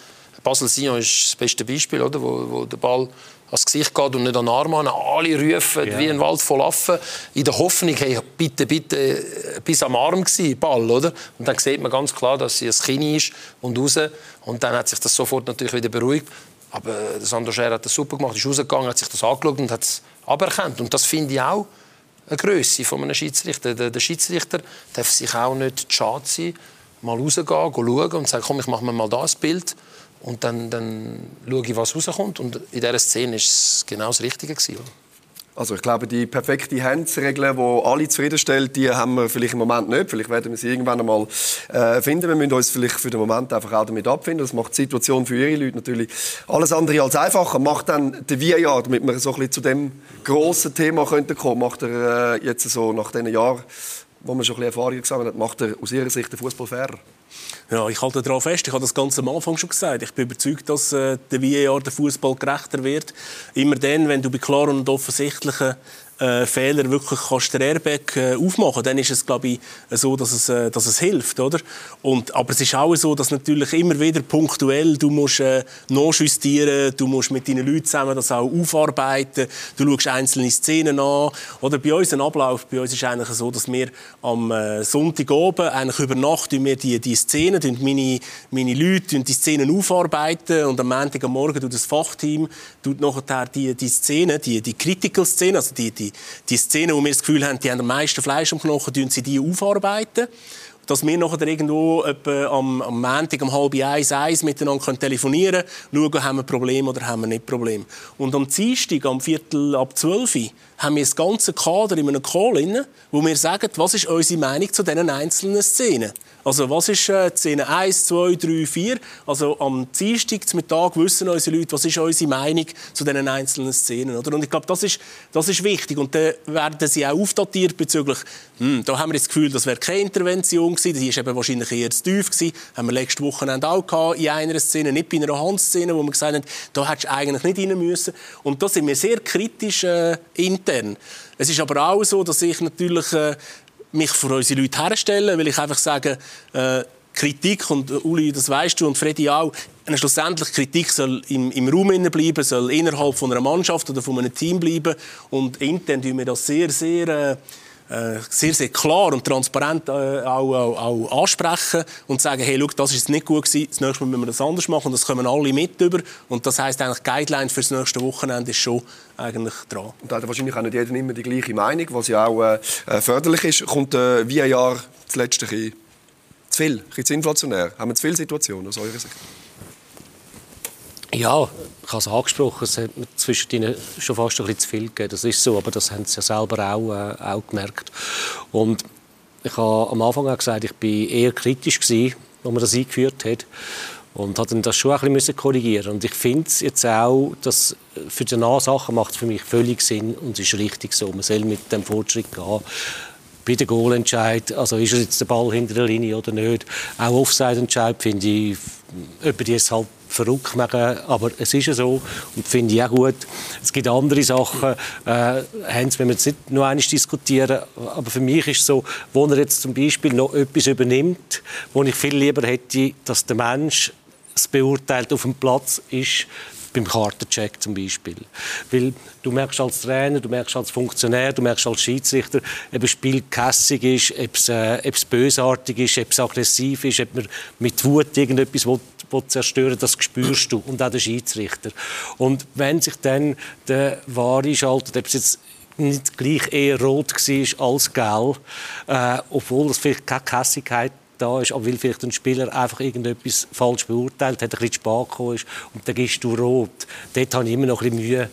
Basel-Sion ist das beste Beispiel, oder? Wo, wo der Ball ans Gesicht geht und nicht an den Arm an. Alle rufen ja. wie ein Wald voll Affen. In der Hoffnung, hey, bitte, bitte, äh, bis am Arm gewesen, Ball, oder? Und dann sieht man ganz klar, dass sie ein Kinn ist und raus. Und dann hat sich das sofort natürlich wieder beruhigt. Aber der Sandro Scher hat das super gemacht, ist rausgegangen, hat sich das angeschaut und hat es aberkannt. Und das finde ich auch eine Größe von einem Schiedsrichter. Der, der Schiedsrichter darf sich auch nicht schade sein, mal rausgehen, schauen und sagen, komm, ich mache mir mal das Bild und dann, dann schaue ich, was rauskommt. Und in dieser Szene war es genau das Richtige. Gewesen. Also ich glaube, die perfekte Handsregel, die alle zufriedenstellt, die haben wir vielleicht im Moment nicht. Vielleicht werden wir sie irgendwann einmal äh, finden. Wir müssen uns vielleicht für den Moment einfach auch damit abfinden. Das macht die Situation für ihre Leute natürlich alles andere als einfacher. Macht dann der VAR, damit wir so ein bisschen zu dem grossen Thema könnten kommen, macht er äh, jetzt so nach diesen Jahren, wo man schon ein bisschen Erfahrung gesammelt hat, macht er aus ihrer Sicht den Fußball fairer? Ja, ich halte daran fest. Ich habe das ganz am Anfang schon gesagt. Ich bin überzeugt, dass äh, der VAR der Fußball gerechter wird. Immer dann, wenn du bei klaren und offensichtlichen äh, Fehler wirklich kannst den Airbag äh, aufmachen, dann ist es glaube ich so, dass es, äh, dass es hilft, oder? Und aber es ist auch so, dass natürlich immer wieder punktuell du musst äh, nachjustieren, du musst mit deinen Leuten zusammen das auch aufarbeiten, du schaust einzelne Szenen an, oder bei uns ein Ablauf, bei uns ist eigentlich so, dass wir am äh, Sonntag oben eigentlich über Nacht wir die die Szenen, meine meine Leute die Szenen aufarbeiten und am Montag am Morgen tut das Fachteam tut nachher die die Szenen, die die Critical Szenen, also die, die die, Szenen, wo wir das Gefühl haben, die haben am meisten Fleisch am Knochen, tun sie die aufarbeiten dass wir nachher irgendwo am, am Montag um halb eins, eins miteinander telefonieren können, schauen, haben wir ein Problem oder haben wir nicht ein Problem. Und am Dienstag, am Viertel ab zwölf, haben wir das ganze Kader in einem Call, wo wir sagen, was ist unsere Meinung zu diesen einzelnen Szenen. Also was ist äh, Szene 1, 2, 3, 4? Also am Dienstag zum Mittag wissen unsere Leute, was ist unsere Meinung zu diesen einzelnen Szenen. Oder? Und ich glaube, das ist, das ist wichtig. Und dann werden sie auch aufdatiert bezüglich, hm, da haben wir das Gefühl, das wäre keine Intervention gewesen, die ist eben wahrscheinlich eher zu tief gewesen. Haben wir letztes Wochenende auch gehabt, in einer Szene, nicht bei einer Handszene, wo wir gesagt haben, da hättest du eigentlich nicht rein müssen. Und da sind wir sehr kritisch äh, intern. Es ist aber auch so, dass ich natürlich äh, mich vor unsere Leute herstellen, weil ich einfach sage, äh, Kritik, und äh, Uli, das weißt du, und Freddy auch, schlussendlich Kritik soll im, im Raum bleiben, soll innerhalb von einer Mannschaft oder von einem Team bleiben. Und intern tun wir das sehr, sehr äh, sehr, sehr klar und transparent äh, auch, auch, auch, ansprechen und sagen, hey, schau, das ist nicht gut gewesen, das nächste Mal müssen wir das anders machen und das kommen alle mit über. Und das heisst eigentlich, Guideline für das nächste Wochenende ist schon eigentlich dran. Und da hat wahrscheinlich auch nicht jeder immer die gleiche Meinung, was ja auch äh, äh förderlich ist. Kommt äh, wie ein Jahr das letzte ein zu viel, ein zu inflationär? Haben wir zu viele Situationen aus eurer Sicht? Ja, ich habe es angesprochen, es hat mir zwischen schon fast ein bisschen zu viel gegeben. Das ist so, aber das haben sie ja selber auch, äh, auch gemerkt. Und ich habe am Anfang auch gesagt, ich war eher kritisch gewesen, als man das eingeführt hat. Und hat das schon ein bisschen korrigieren Und ich finde jetzt auch, dass für die Sachen macht es für mich völlig Sinn und es ist richtig so. Man soll mit dem Fortschritt gehen bei dem Goalentscheid, also ist es jetzt der Ball hinter der Linie oder nicht. Auch Offside-Entscheid finde ich, über die es halt verrückt machen, aber es ist ja so und finde ich auch gut. Es gibt andere Sachen, äh, Heinz, wenn wir jetzt nicht noch einmal diskutieren, aber für mich ist es so, wo er jetzt zum Beispiel noch etwas übernimmt, wo ich viel lieber hätte, dass der Mensch es beurteilt auf dem Platz ist, beim Kartencheck zum Beispiel. Weil du merkst als Trainer, du merkst als Funktionär, du merkst als Schiedsrichter, ob ein Spiel kässig ist, ob es, äh, ob es bösartig ist, ob es aggressiv ist, ob man mit Wut irgendetwas will zerstören das spürst du. Und auch der Schiedsrichter. Und wenn sich dann der Wahre schaltet, ob es jetzt nicht gleich eher rot war als gelb, äh, obwohl es vielleicht keine Kässigkeit da ist, aber weil vielleicht ein Spieler einfach irgendetwas falsch beurteilt hat, ein bisschen spät gekommen ist und dann gehst du rot. Dort habe ich immer noch ein bisschen Mühe,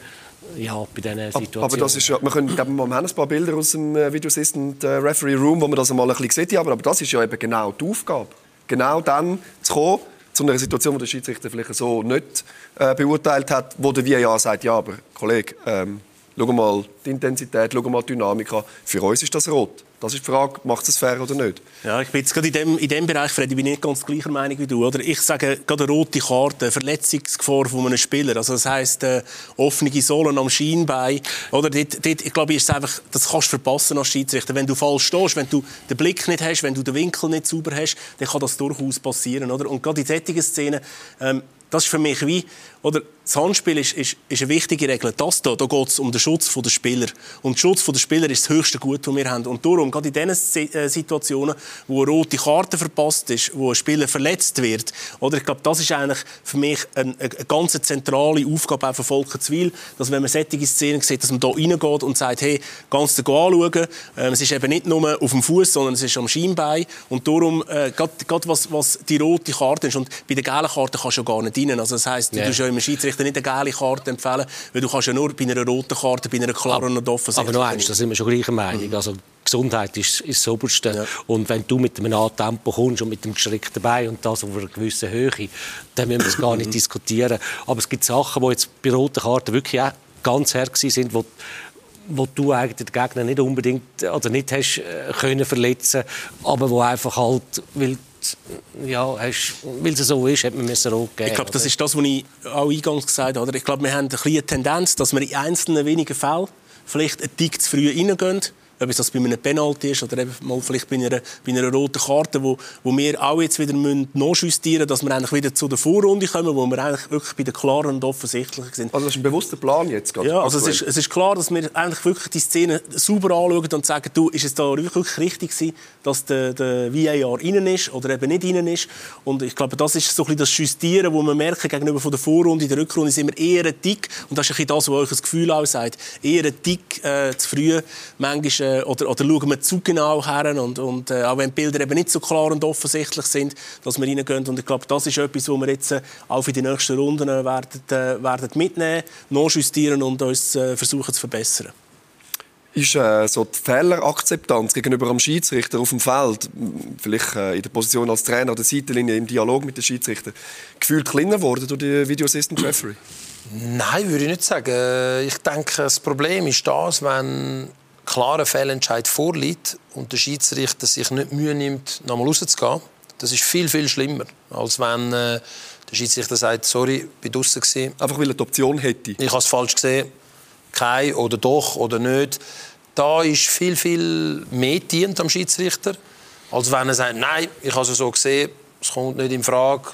ja, bei diesen Situationen. Aber das ist ja, wir, können, wir haben ein paar Bilder aus dem äh, Video Assistant äh, Referee Room, wo man das einmal ein bisschen sieht, aber, aber das ist ja eben genau die Aufgabe. Genau dann zu kommen, zu einer Situation, wo der Schiedsrichter vielleicht so nicht äh, beurteilt hat, wo der VAR sagt, ja, aber Kollege, ähm, schau mal die Intensität, schau mal die Dynamik. Für uns ist das rot. Das ist die Frage, macht es fair oder nicht? Ja, ich bin jetzt gerade in dem, in dem Bereich, Freddy, bin ich nicht ganz gleicher Meinung wie du. Oder? Ich sage gerade eine rote Karte, Verletzungsgefahr von einem Spieler. Also das heisst, äh, offene Sohlen am Schienbein. Oder dort, dort, ich glaube, ist einfach, das kannst du verpassen als Schiedsrichter. Wenn du falsch stehst, wenn du den Blick nicht hast, wenn du den Winkel nicht sauber hast, dann kann das durchaus passieren. Oder? Und gerade in solchen Szenen, ähm, das ist für mich wie, oder das Handspiel ist, ist, ist eine wichtige Regel. Das da, da geht es um den Schutz der Spieler. Und der Schutz der Spieler ist das höchste Gut, das wir haben. Und darum, gerade in diesen äh, Situationen, wo eine rote Karte verpasst ist, wo ein Spieler verletzt wird, oder ich glaube, das ist eigentlich für mich eine, eine ganz zentrale Aufgabe auch für Volker Zwil, dass wenn man solche Szenen sieht, dass man da reingeht und sagt, hey, ganz anschauen. Ähm, es ist eben nicht nur auf dem Fuß, sondern es ist am Schienbein. Und darum, äh, gerade, gerade was, was die rote Karte ist, und bei der gelben Karte kannst du ja gar nicht rein. Also das heisst, yeah. du tust ja im Schiedsrichter dir nicht eine gelbe Karte empfehlen, weil du kannst ja nur bei einer roten Karte, bei einer klaren und offensichtlichen... Aber noch eins, da sind wir schon gleicher Meinung. Mhm. Also, Gesundheit ist, ist das Oberste. Ja. Und wenn du mit einem A-Tempo kommst und mit dem gestreckten Bein und das auf einer gewissen Höhe, dann müssen wir es gar nicht mhm. diskutieren. Aber es gibt Sachen, die jetzt bei roten Karten wirklich auch ganz hart sind, wo wo du eigentlich den Gegner nicht unbedingt oder nicht hast äh, können verletzen, aber wo einfach halt, weil ja, weil es so ist, hat man es rot geben. Ich glaube, das ist das, was ich auch eingangs gesagt habe. Ich glaube, wir haben eine Tendenz, dass wir in einzelnen wenigen Fällen vielleicht einen Tick zu früh reingehen ob es das bei einem Penalty ist oder eben mal vielleicht bei einer, bei einer roten Karte, wo, wo wir auch jetzt wieder nachjustieren müssen, dass wir eigentlich wieder zu der Vorrunde kommen, wo wir eigentlich wirklich bei den klaren und offensichtlichen sind. Also das ist ein bewusster Plan jetzt gerade? Ja, also es ist, es ist klar, dass wir eigentlich wirklich die Szene sauber anschauen und sagen, du, ist es da wirklich richtig gewesen, dass der, der VAR innen ist oder eben nicht innen ist. Und ich glaube, das ist so ein bisschen das Justieren, wo wir merken, gegenüber von der Vorrunde, in der Rückrunde sind wir eher Tick, und das ist ein bisschen das, was euch das Gefühl auch sagt, eher Tick äh, zu früh, manchmal äh, oder, oder schauen wir zu genau her und, und äh, auch wenn die Bilder eben nicht so klar und offensichtlich sind, dass wir reingehen. Und ich glaube, das ist etwas, was wir jetzt äh, auch für die nächsten Runden äh, werden, äh, werden mitnehmen, nachjustieren und uns äh, versuchen zu verbessern ist äh, so die Fehlerakzeptanz gegenüber dem Schiedsrichter auf dem Feld, vielleicht äh, in der Position als Trainer oder Seitenlinie im Dialog mit dem Schiedsrichter, gefühlt kleiner geworden durch die Video Assistant Referee? Nein, würde ich nicht sagen. Ich denke, das Problem ist das, wenn klarer Fehlentscheid vorliegt und der Schiedsrichter sich nicht Mühe nimmt, nochmal rauszugehen, das ist viel, viel schlimmer, als wenn äh, der Schiedsrichter sagt, sorry, ich war draußen. Einfach weil er die Option hätte. Ich habe es falsch gesehen, kein oder doch oder nicht. Da ist viel, viel mehr dient am Schiedsrichter, als wenn er sagt, nein, ich habe es so gesehen, es kommt nicht in Frage,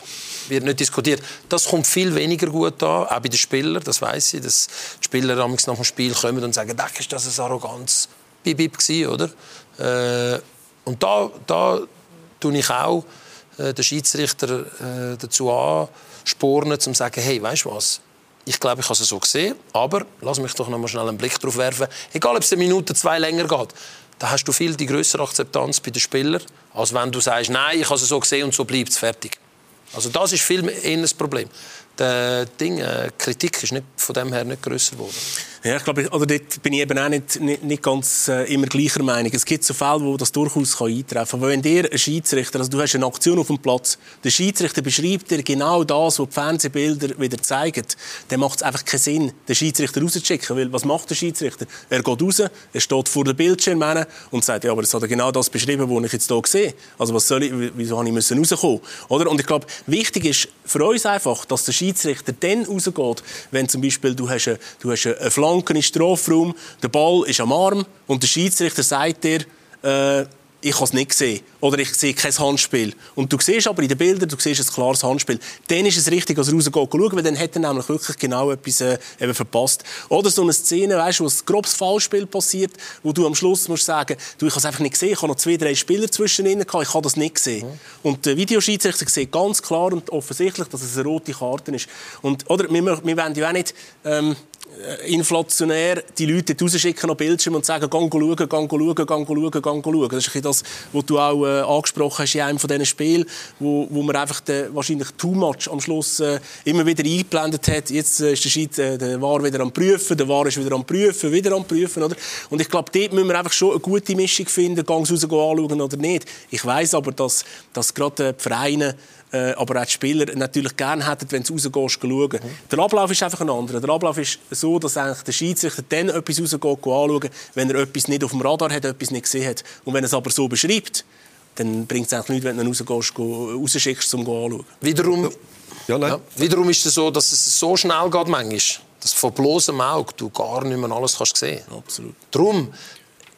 wird nicht diskutiert. Das kommt viel weniger gut an, auch bei den Spielern, das weiß ich, dass die Spieler nach dem Spiel kommen und sagen, das ist das eine Arroganz, bibib gewesen, oder? Äh, und da, da tue ich auch äh, den Schiedsrichter äh, dazu anspornen, um zu sagen, hey, weißt du was? Ich glaube, ich habe es so gesehen, aber lass mich doch noch mal schnell einen Blick darauf werfen. Egal, ob es eine Minute, zwei länger geht, da hast du viel die größere Akzeptanz bei den Spielern, als wenn du sagst, nein, ich habe es so gesehen und so bleibt es fertig. Also das ist viel eher das Problem. Die äh, Kritik ist nicht, von dem her nicht größer geworden. Ja, ich glaube, oder dort bin ich eben auch nicht, nicht, nicht ganz äh, immer gleicher Meinung. Es gibt so Fälle, wo das durchaus kann eintreffen kann. Wenn dir ein Schiedsrichter, also du hast eine Aktion auf dem Platz, der Schiedsrichter beschreibt dir genau das, was die Fernsehbilder wieder zeigen, dann macht es einfach keinen Sinn, den Schiedsrichter rauszuschicken. Weil was macht der Schiedsrichter? Er geht raus, er steht vor dem Bildschirm und sagt, ja, aber es hat er genau das beschrieben, was ich jetzt hier sehe. Also was soll ich, wieso habe ich müssen rauskommen? Oder? Und ich glaube, wichtig ist für uns einfach, dass der Schiedsrichter dann rausgeht, wenn zum Beispiel du hast eine, du hast eine Flanke Flanken im Strafraum, der Ball ist am Arm und der Schiedsrichter sagt dir, äh, ich habe es nicht gesehen oder ich sehe kein Handspiel. Und du siehst aber in den Bildern, du siehst ein klares Handspiel. Dann ist es richtig, dass er rausgeht schauen, weil dann hat er nämlich wirklich genau etwas äh, eben verpasst. Oder so eine Szene, weißt, wo ein grobes Foulspiel passiert, wo du am Schluss musst sagen, du, ich habe es einfach nicht gesehen, ich habe noch zwei, drei Spieler zwischen ihnen gehabt, ich habe das nicht gesehen. Mhm. Und der Videoschiedsrichter sieht ganz klar und offensichtlich, dass es eine rote Karte ist. Und, oder, wir, wir wollen ja auch nicht ähm, äh, inflationär die Leute rausschicken auf Bildschirm und sagen, gang schauen, gang schauen, gang schauen, gang schauen. Das ist das, was du auch äh, angesprochen hast in einem von diesen Spielen, wo, wo man einfach wahrscheinlich too much am Schluss äh, immer wieder eingeblendet hat. Jetzt äh, ist der Scheid, äh, der war wieder am Prüfen, der war ist wieder am Prüfen, wieder am Prüfen. Oder? Und ich glaube, dort müssen wir einfach schon eine gute Mischung finden, gang raus anschauen oder nicht. Ich weiß aber, dass, dass gerade die Vereine äh, aber auch die Spieler natürlich gerne hätten, wenn sie rausgehst, schauen. Mhm. Der Ablauf ist einfach ein anderer. Der Ablauf ist so, dass eigentlich der Schiedsrichter dann etwas rausgeht, anschauen, wenn er etwas nicht auf dem Radar hat, etwas nicht gesehen hat. Und wenn er es aber so beschreibt, dann bringt es eigentlich nichts, wenn du rausgehst, rausschickst, um anschauen. Wiederum, ja, ja, wiederum ist es so, dass es so schnell geht manchmal, dass von bloßem Auge du gar nicht mehr alles kannst sehen kannst. Absolut. Darum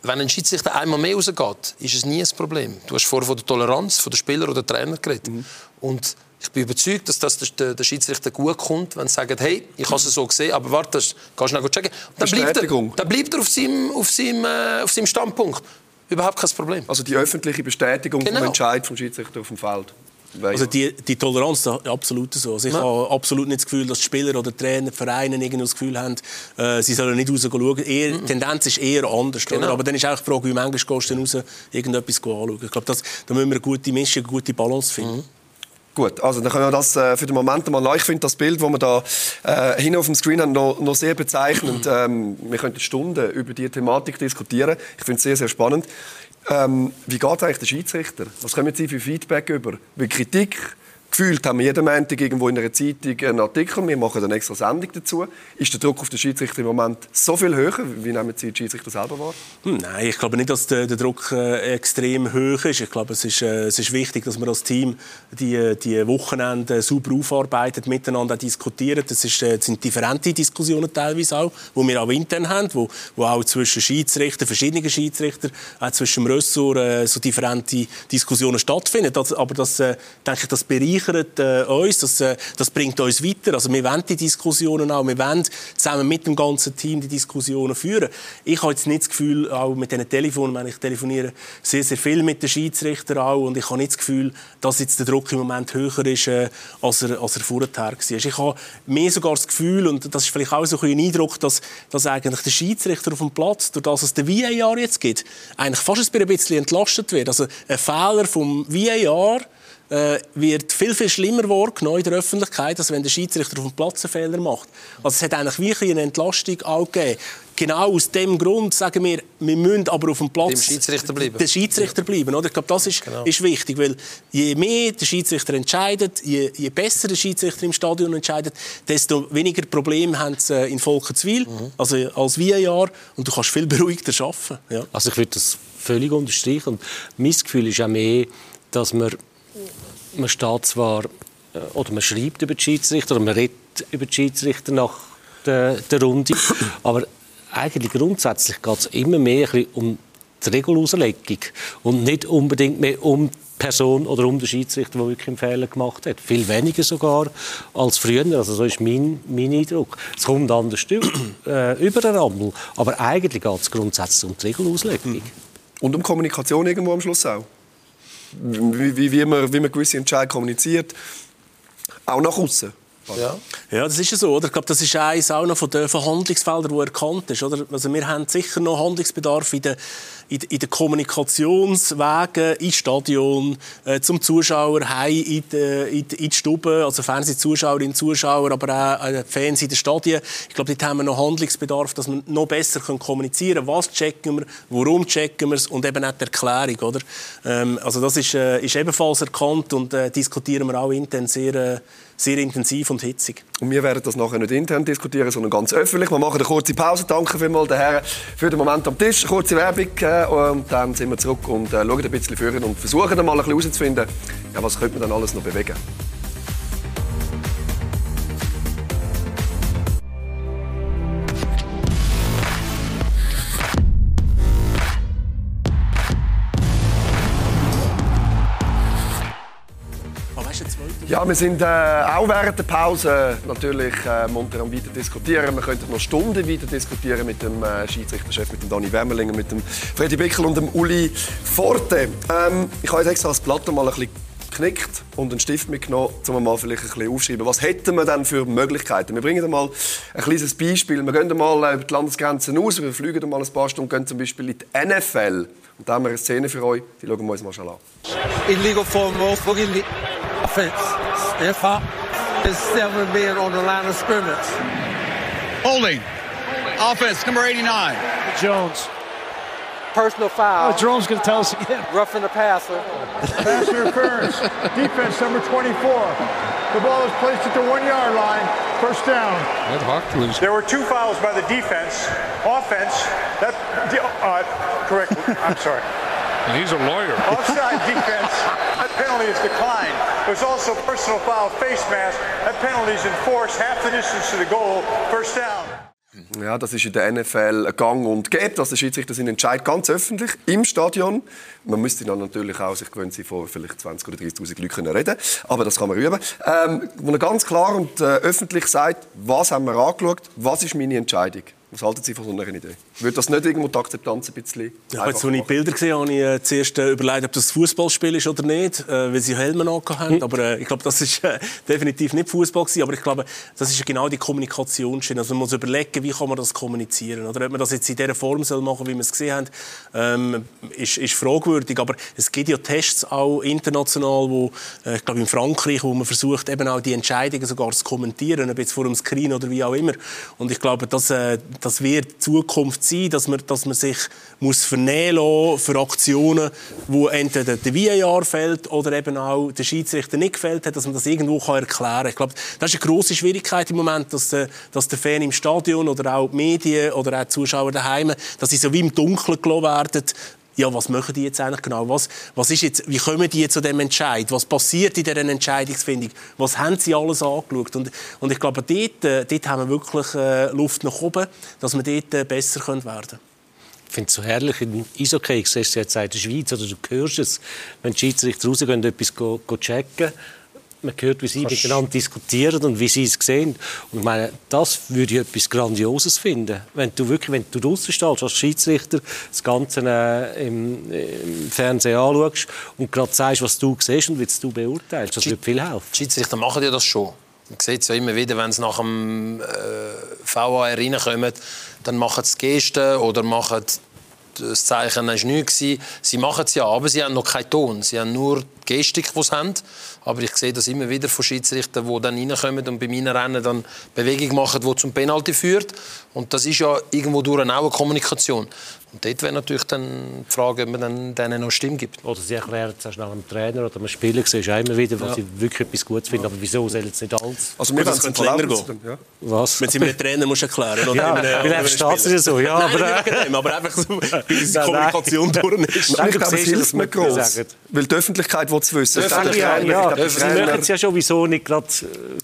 wenn ein Schiedsrichter einmal mehr rausgeht, ist es nie ein Problem. Du hast vorher von der Toleranz von der Spieler oder Trainer geredet. Mhm. Und ich bin überzeugt, dass das der, der Schiedsrichter gut kommt, wenn sie sagen, hey, ich habe es so gesehen, aber warte, kannst du noch checken. dann bleibt, er, dann bleibt er auf seinem, auf, seinem, äh, auf seinem Standpunkt. Überhaupt kein Problem. Also die öffentliche Bestätigung genau. vom Entscheid vom Schiedsrichter auf dem Feld. Also die, die Toleranz ist absolut so. Also ich ja. habe absolut nicht das Gefühl, dass Spieler oder Trainer, Vereine irgendwie das Gefühl haben, äh, sie sollen nicht rausschauen. Eher, mhm. Die Tendenz ist eher anders. Genau. Aber dann ist auch die Frage, wie manchmal gehst du raus, irgendetwas anschauen. Ich glaube, das, da müssen wir eine gute Mischung, eine gute Balance finden. Mhm. Gut, also dann können wir das äh, für den Moment mal Ich finde das Bild, das wir da äh, hin auf dem Screen haben, noch, noch sehr bezeichnend. Ähm, wir könnten Stunden über diese Thematik diskutieren. Ich finde es sehr, sehr spannend. Ähm, wie geht eigentlich der Schiedsrichter? Was kommen Sie für Feedback über? Wie Kritik? Gefühlt haben wir jeden Montag irgendwo in einer Zeitung einen Artikel, wir machen eine extra Sendung dazu. Ist der Druck auf den Schiedsrichter im Moment so viel höher? Wie nehmen Sie die Schiedsrichter selber wahr? Hm, nein, ich glaube nicht, dass der, der Druck äh, extrem hoch ist. Ich glaube, es ist, äh, es ist wichtig, dass wir als Team die, die Wochenende sauber aufarbeitet, miteinander diskutieren. Das, ist, äh, sind differente Diskussionen teilweise auch, die wir auch intern haben, wo, wo auch zwischen Schiedsrichter, verschiedenen Schiedsrichter, auch zwischen dem Ressort äh, so differente Diskussionen stattfinden. Das, aber das, äh, denke ich, das Bereich bereichert äh, uns, das, äh, das bringt uns weiter. Also wir wollen die Diskussionen auch, wir wollen zusammen mit dem ganzen Team die Diskussionen führen. Ich habe jetzt nicht das Gefühl, auch mit diesen Telefonen, wenn ich telefoniere sehr, sehr viel mit den Schiedsrichtern auch und ich habe nicht das Gefühl, dass jetzt der Druck im Moment höher ist, äh, als, er, als er vorher war. Ich habe mehr sogar das Gefühl, und das ist vielleicht auch so ein Eindruck, dass, dass eigentlich der Schiedsrichter auf dem Platz, durch das es den VAR jetzt gibt, eigentlich fast ein bisschen entlastet wird. Also ein Fehler vom VAR äh, wird viel, viel schlimmer wahrgenommen in der Öffentlichkeit, als wenn der Schiedsrichter auf dem Platz einen Fehler macht. Also es hat eigentlich wirklich eine Entlastung auch gegeben. Genau aus dem Grund sagen wir, wir müssen aber auf dem Platz Schiedsrichter bleiben. Der Schiedsrichter bleiben oder? Ich glaube, das ist, genau. ist wichtig, weil je mehr der Schiedsrichter entscheidet, je, je besser der Schiedsrichter im Stadion entscheidet, desto weniger Probleme haben sie in Volkenswil, mhm. also als VAR, und du kannst viel beruhigter arbeiten. Ja. Also ich würde das völlig unterstreichen. Und mein Gefühl ist auch mehr, dass man man steht zwar äh, oder man schreibt über die Schiedsrichter oder man redet über die Schiedsrichter nach der, der Runde, aber eigentlich grundsätzlich geht es immer mehr um die Regelauslegung und nicht unbedingt mehr um die Person oder um den Schiedsrichter, der wirklich einen Fehler gemacht hat. Viel weniger sogar als früher. Also so ist mein, mein Eindruck. Es kommt anders äh, über den Rammel, aber eigentlich geht es grundsätzlich um die Regelauslegung. Und um Kommunikation irgendwo am Schluss auch wie, wie, wie, man, wie man gewisse Entscheidungen kommuniziert, auch nach außen. Ja. ja, das ist ja so. Oder? Ich glaube, das ist eines auch noch von den Verhandlungsfeldern, die erkannt ist. Oder? Also wir haben sicher noch Handlungsbedarf in den in, in den Kommunikationswegen ins Stadion, äh, zum Zuschauer, heim in die, in, in die Stube, also Fernsehzuschauerinnen, Zuschauer, aber auch äh, Fans in den Stadien. Ich glaube, dort haben wir noch Handlungsbedarf, dass wir noch besser können kommunizieren können. Was checken wir, warum checken wir es und eben auch die Erklärung. Oder? Ähm, also das ist, äh, ist ebenfalls erkannt und äh, diskutieren wir auch intern sehr, äh, sehr intensiv und hitzig. Und wir werden das nachher nicht intern diskutieren, sondern ganz öffentlich. Wir machen eine kurze Pause. Danke vielmals den Herren für den Moment am Tisch. Kurze Werbung äh, und dann sind wir zurück und äh, schauen ein bisschen führen und versuchen dann mal ein bisschen herauszufinden, ja, was könnte man dann alles noch bewegen. Ja, wir sind äh, auch während der Pause natürlich äh, munter am weiter diskutieren. Wir könnten noch Stunden weiter diskutieren mit dem äh, Schiedsrichterchef, mit dem Dani Wermelinger, mit dem Freddy Bickel und dem Uli Forte. Ähm, ich habe jetzt extra das Blatt mal ein bisschen geknickt und einen Stift mitgenommen, um mal vielleicht ein bisschen aufschreiben. Was hätten wir denn für Möglichkeiten? Wir bringen mal ein kleines Beispiel. Wir gehen mal über die Landesgrenzen aus, wir fliegen mal ein paar Stunden, gehen zum Beispiel in die NFL. Und da haben wir eine Szene für euch, die schauen wir uns mal schon an. Illegal for most in the offense. If I is seven being on the line of scrimmage. Holding. Offense, number 89. Jones. Personal foul. Oh, Jerome's going to tell us again. Roughing the passer. Pass interference. Defense, number 24. The ball is placed at the one-yard line. First down. That looked loose. There were two fouls by the defense. Offense. That, uh, correct. I'm sorry. He's a lawyer. Offside defense. That penalty is declined. There's also personal foul face mask. That penalty is enforced half the distance to the goal. First down. Ja, das ist in der NFL gang und gäbe, dass der Schiedsrichter seinen Entscheid ganz öffentlich im Stadion. Man müsste dann natürlich auch sich gewöhnt sein, vor vielleicht 20 oder 30'000 Leuten reden aber das kann man üben. Ähm, wo er ganz klar und äh, öffentlich sagt, was haben wir angeschaut, was ist meine Entscheidung. Was halten Sie von so einer Idee? Würde das nicht irgendwo die Akzeptanz ein bisschen ja, Als ich Bilder gesehen habe, habe ich äh, zuerst äh, überlegt, ob das Fußballspiel ist oder nicht, äh, weil sie Helme haben. Mhm. Aber äh, ich glaube, das ist äh, definitiv nicht Fußball gewesen. Aber ich glaube, das ist genau die Kommunikationsschiene. Also man muss überlegen, wie kann man das kommunizieren. Oder ob man das jetzt in der Form soll machen, wie wir es gesehen haben, ähm, ist, ist fragwürdig. Aber es gibt ja Tests auch international, wo äh, ich glaube in Frankreich, wo man versucht, eben auch die Entscheidungen sogar zu kommentieren, ob jetzt vor dem Screen oder wie auch immer. Und ich glaube, das, äh, das wird die Zukunft sein, dass man, dass man sich muss vernehmen für Aktionen, wo entweder der VAR fällt oder eben auch der Schiedsrichter nicht gefällt hat, dass man das irgendwo kann erklären kann. Ich glaube, das ist eine grosse Schwierigkeit im Moment, dass der, dass der Fan im Stadion oder auch die Medien oder auch die Zuschauer daheim, dass sie so wie im Dunkeln gelassen werden, ja, was machen die jetzt eigentlich genau? Was, was ist jetzt, wie kommen die zu dem Entscheid? Was passiert in dieser Entscheidungsfindung? Was haben sie alles angeschaut? Und, und ich glaube, dort, äh, dort haben wir wirklich äh, Luft nach oben, dass wir dort äh, besser werden können. Ich finde es so herrlich in Eishockey, ich sehe es jetzt in der Schweiz, oder du hörst es, wenn die Schiedsrichter rausgehen und etwas go, go checken, man hört, wie sie Kannst miteinander diskutieren und wie sie es sehen. Und ich meine, das würde ich etwas Grandioses finden. Wenn du wirklich, wenn du stehst als Schiedsrichter, das Ganze äh, im, im, Fernsehen anschaust und gerade sagst, was du siehst und wie du beurteilst, das würde viel helfen. Die Schiedsrichter machen ja das schon. Man sieht es ja immer wieder, wenn sie nach dem äh, VAR reinkommen, dann machen sie Gesten oder machen das Zeichen war nichts. Sie machen es ja, aber sie haben noch keinen Ton. Sie haben nur die Gestik, die sie haben. Aber ich sehe das immer wieder von Schiedsrichtern, die dann reinkommen und bei meinen Rennen dann Bewegung machen, die zum Penalty führt. Und das ist ja irgendwo durch eine Kommunikation. Und dort wäre natürlich dann die Frage, ob man dann denen noch Stimme gibt. Oder sie erklären es nach einem Trainer oder einem Spieler, siehst du immer wieder, was ja. sie wirklich etwas Gutes finden. Aber wieso soll es nicht alles? Also mir das könnte länger gehen. Ja. Was? Wenn sie mir einen Trainer musst erklären oder ja, vielleicht steht es ja so. Ja, aber, Nein, aber einfach so, wie die Kommunikation durch ist. Ich glaube, es hilft mir groß. Weil die Öffentlichkeit will es wissen. Ja, ja, sie machen es ja schon wieso nicht gerade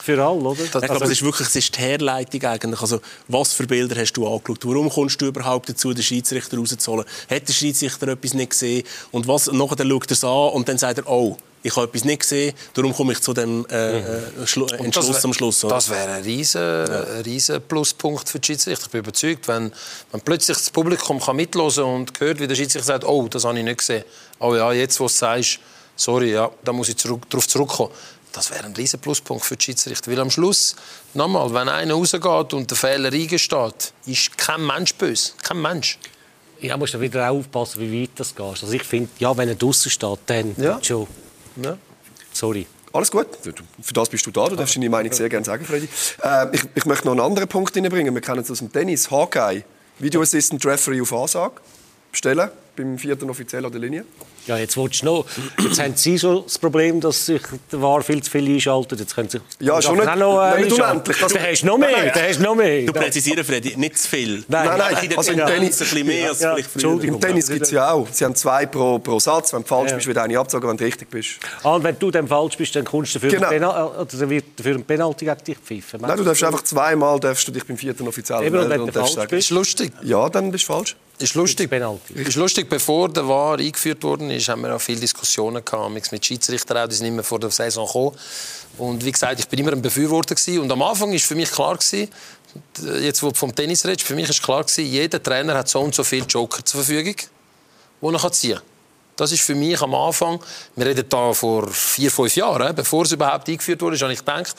für alle, oder? Ich glaube, es ist wirklich es ist die Herleitung eigentlich. Also, was für Bilder hast du angeschaut? Warum kommst du überhaupt dazu, den Schiedsrichter rauszuholen? Hat der Schiedsrichter etwas nicht gesehen? Und was, nachher schaut er es an und dann sagt er, oh, ich habe etwas nicht gesehen, darum komme ich zu dem äh, äh Entschluss am Schluss. Oder? Das wäre ein riesen, ja. riesen Pluspunkt für die Schiedsrichter. Ich bin überzeugt, wenn, wenn plötzlich das Publikum kann mitlosen und hört, wie der Schiedsrichter sagt, oh, das habe ich nicht gesehen. Oh ja, jetzt, wo du sagst, sorry, ja, da muss ich zurück, darauf zurückkommen. Das wäre ein riesen Pluspunkt für die Schiedsrichter. Weil am Schluss, nochmal, wenn einer rausgeht und der Fehler eingesteht, ist kein Mensch böse. Kein Mensch. Ja, musst du wieder aufpassen, wie weit das geht. Also ich finde, ja, wenn er draußen steht, dann ja. schon. Ja. Sorry. Alles gut. Für das bist du da. Du darfst deine Meinung sehr gerne sagen, Freddy. Äh, ich, ich, möchte noch einen anderen Punkt hineinbringen. Wir kennen es aus dem Tennis. Hawkeye. Video Assistant Referee auf Ansage. Bestellen beim vierten Offiziell an der Linie. Ja, jetzt willst du noch. Jetzt haben Sie schon das Problem, dass sich der War viel zu viel einschaltet. Jetzt können Sie ja, schon nicht, noch, äh, nicht unendlich. Das, dann hast du noch mehr. Nein, nein. Hast noch mehr. Du präzisieren, Freddy, nicht zu viel. Nein, nein. nein. Also im Tennis, ein bisschen mehr als ja, vielleicht Im Tennis gibt es ja auch. Sie haben zwei pro, pro Satz. Wenn du falsch ja. bist, wird eine abzogen, wenn du richtig bist. Ah, und wenn du dann falsch bist, dann kommst du dafür, genau. Oder dann wird dafür ein Penalty gegen dich pfeifen. Nein, du darfst einfach zweimal darfst du dich beim vierten Offiziell melden und darfst sagen. Ist lustig. Ja, dann bist du falsch. Ist lustig. Ist lustig, bevor der VAR eingeführt worden ist, haben wir auch viele Diskussionen gehabt mit Schiedsrichtern, die sind immer vor der Saison gekommen. Und wie gesagt, ich bin immer ein Befürworter gewesen. Und am Anfang ist für mich klar gewesen, jetzt wo du vom Tennis redest, für mich ist klar gewesen, jeder Trainer hat so und so viele Joker zur Verfügung, die er ziehen kann. Das ist für mich am Anfang, wir reden da vor vier, fünf Jahren, bevor es überhaupt eingeführt wurde, habe ich gedacht,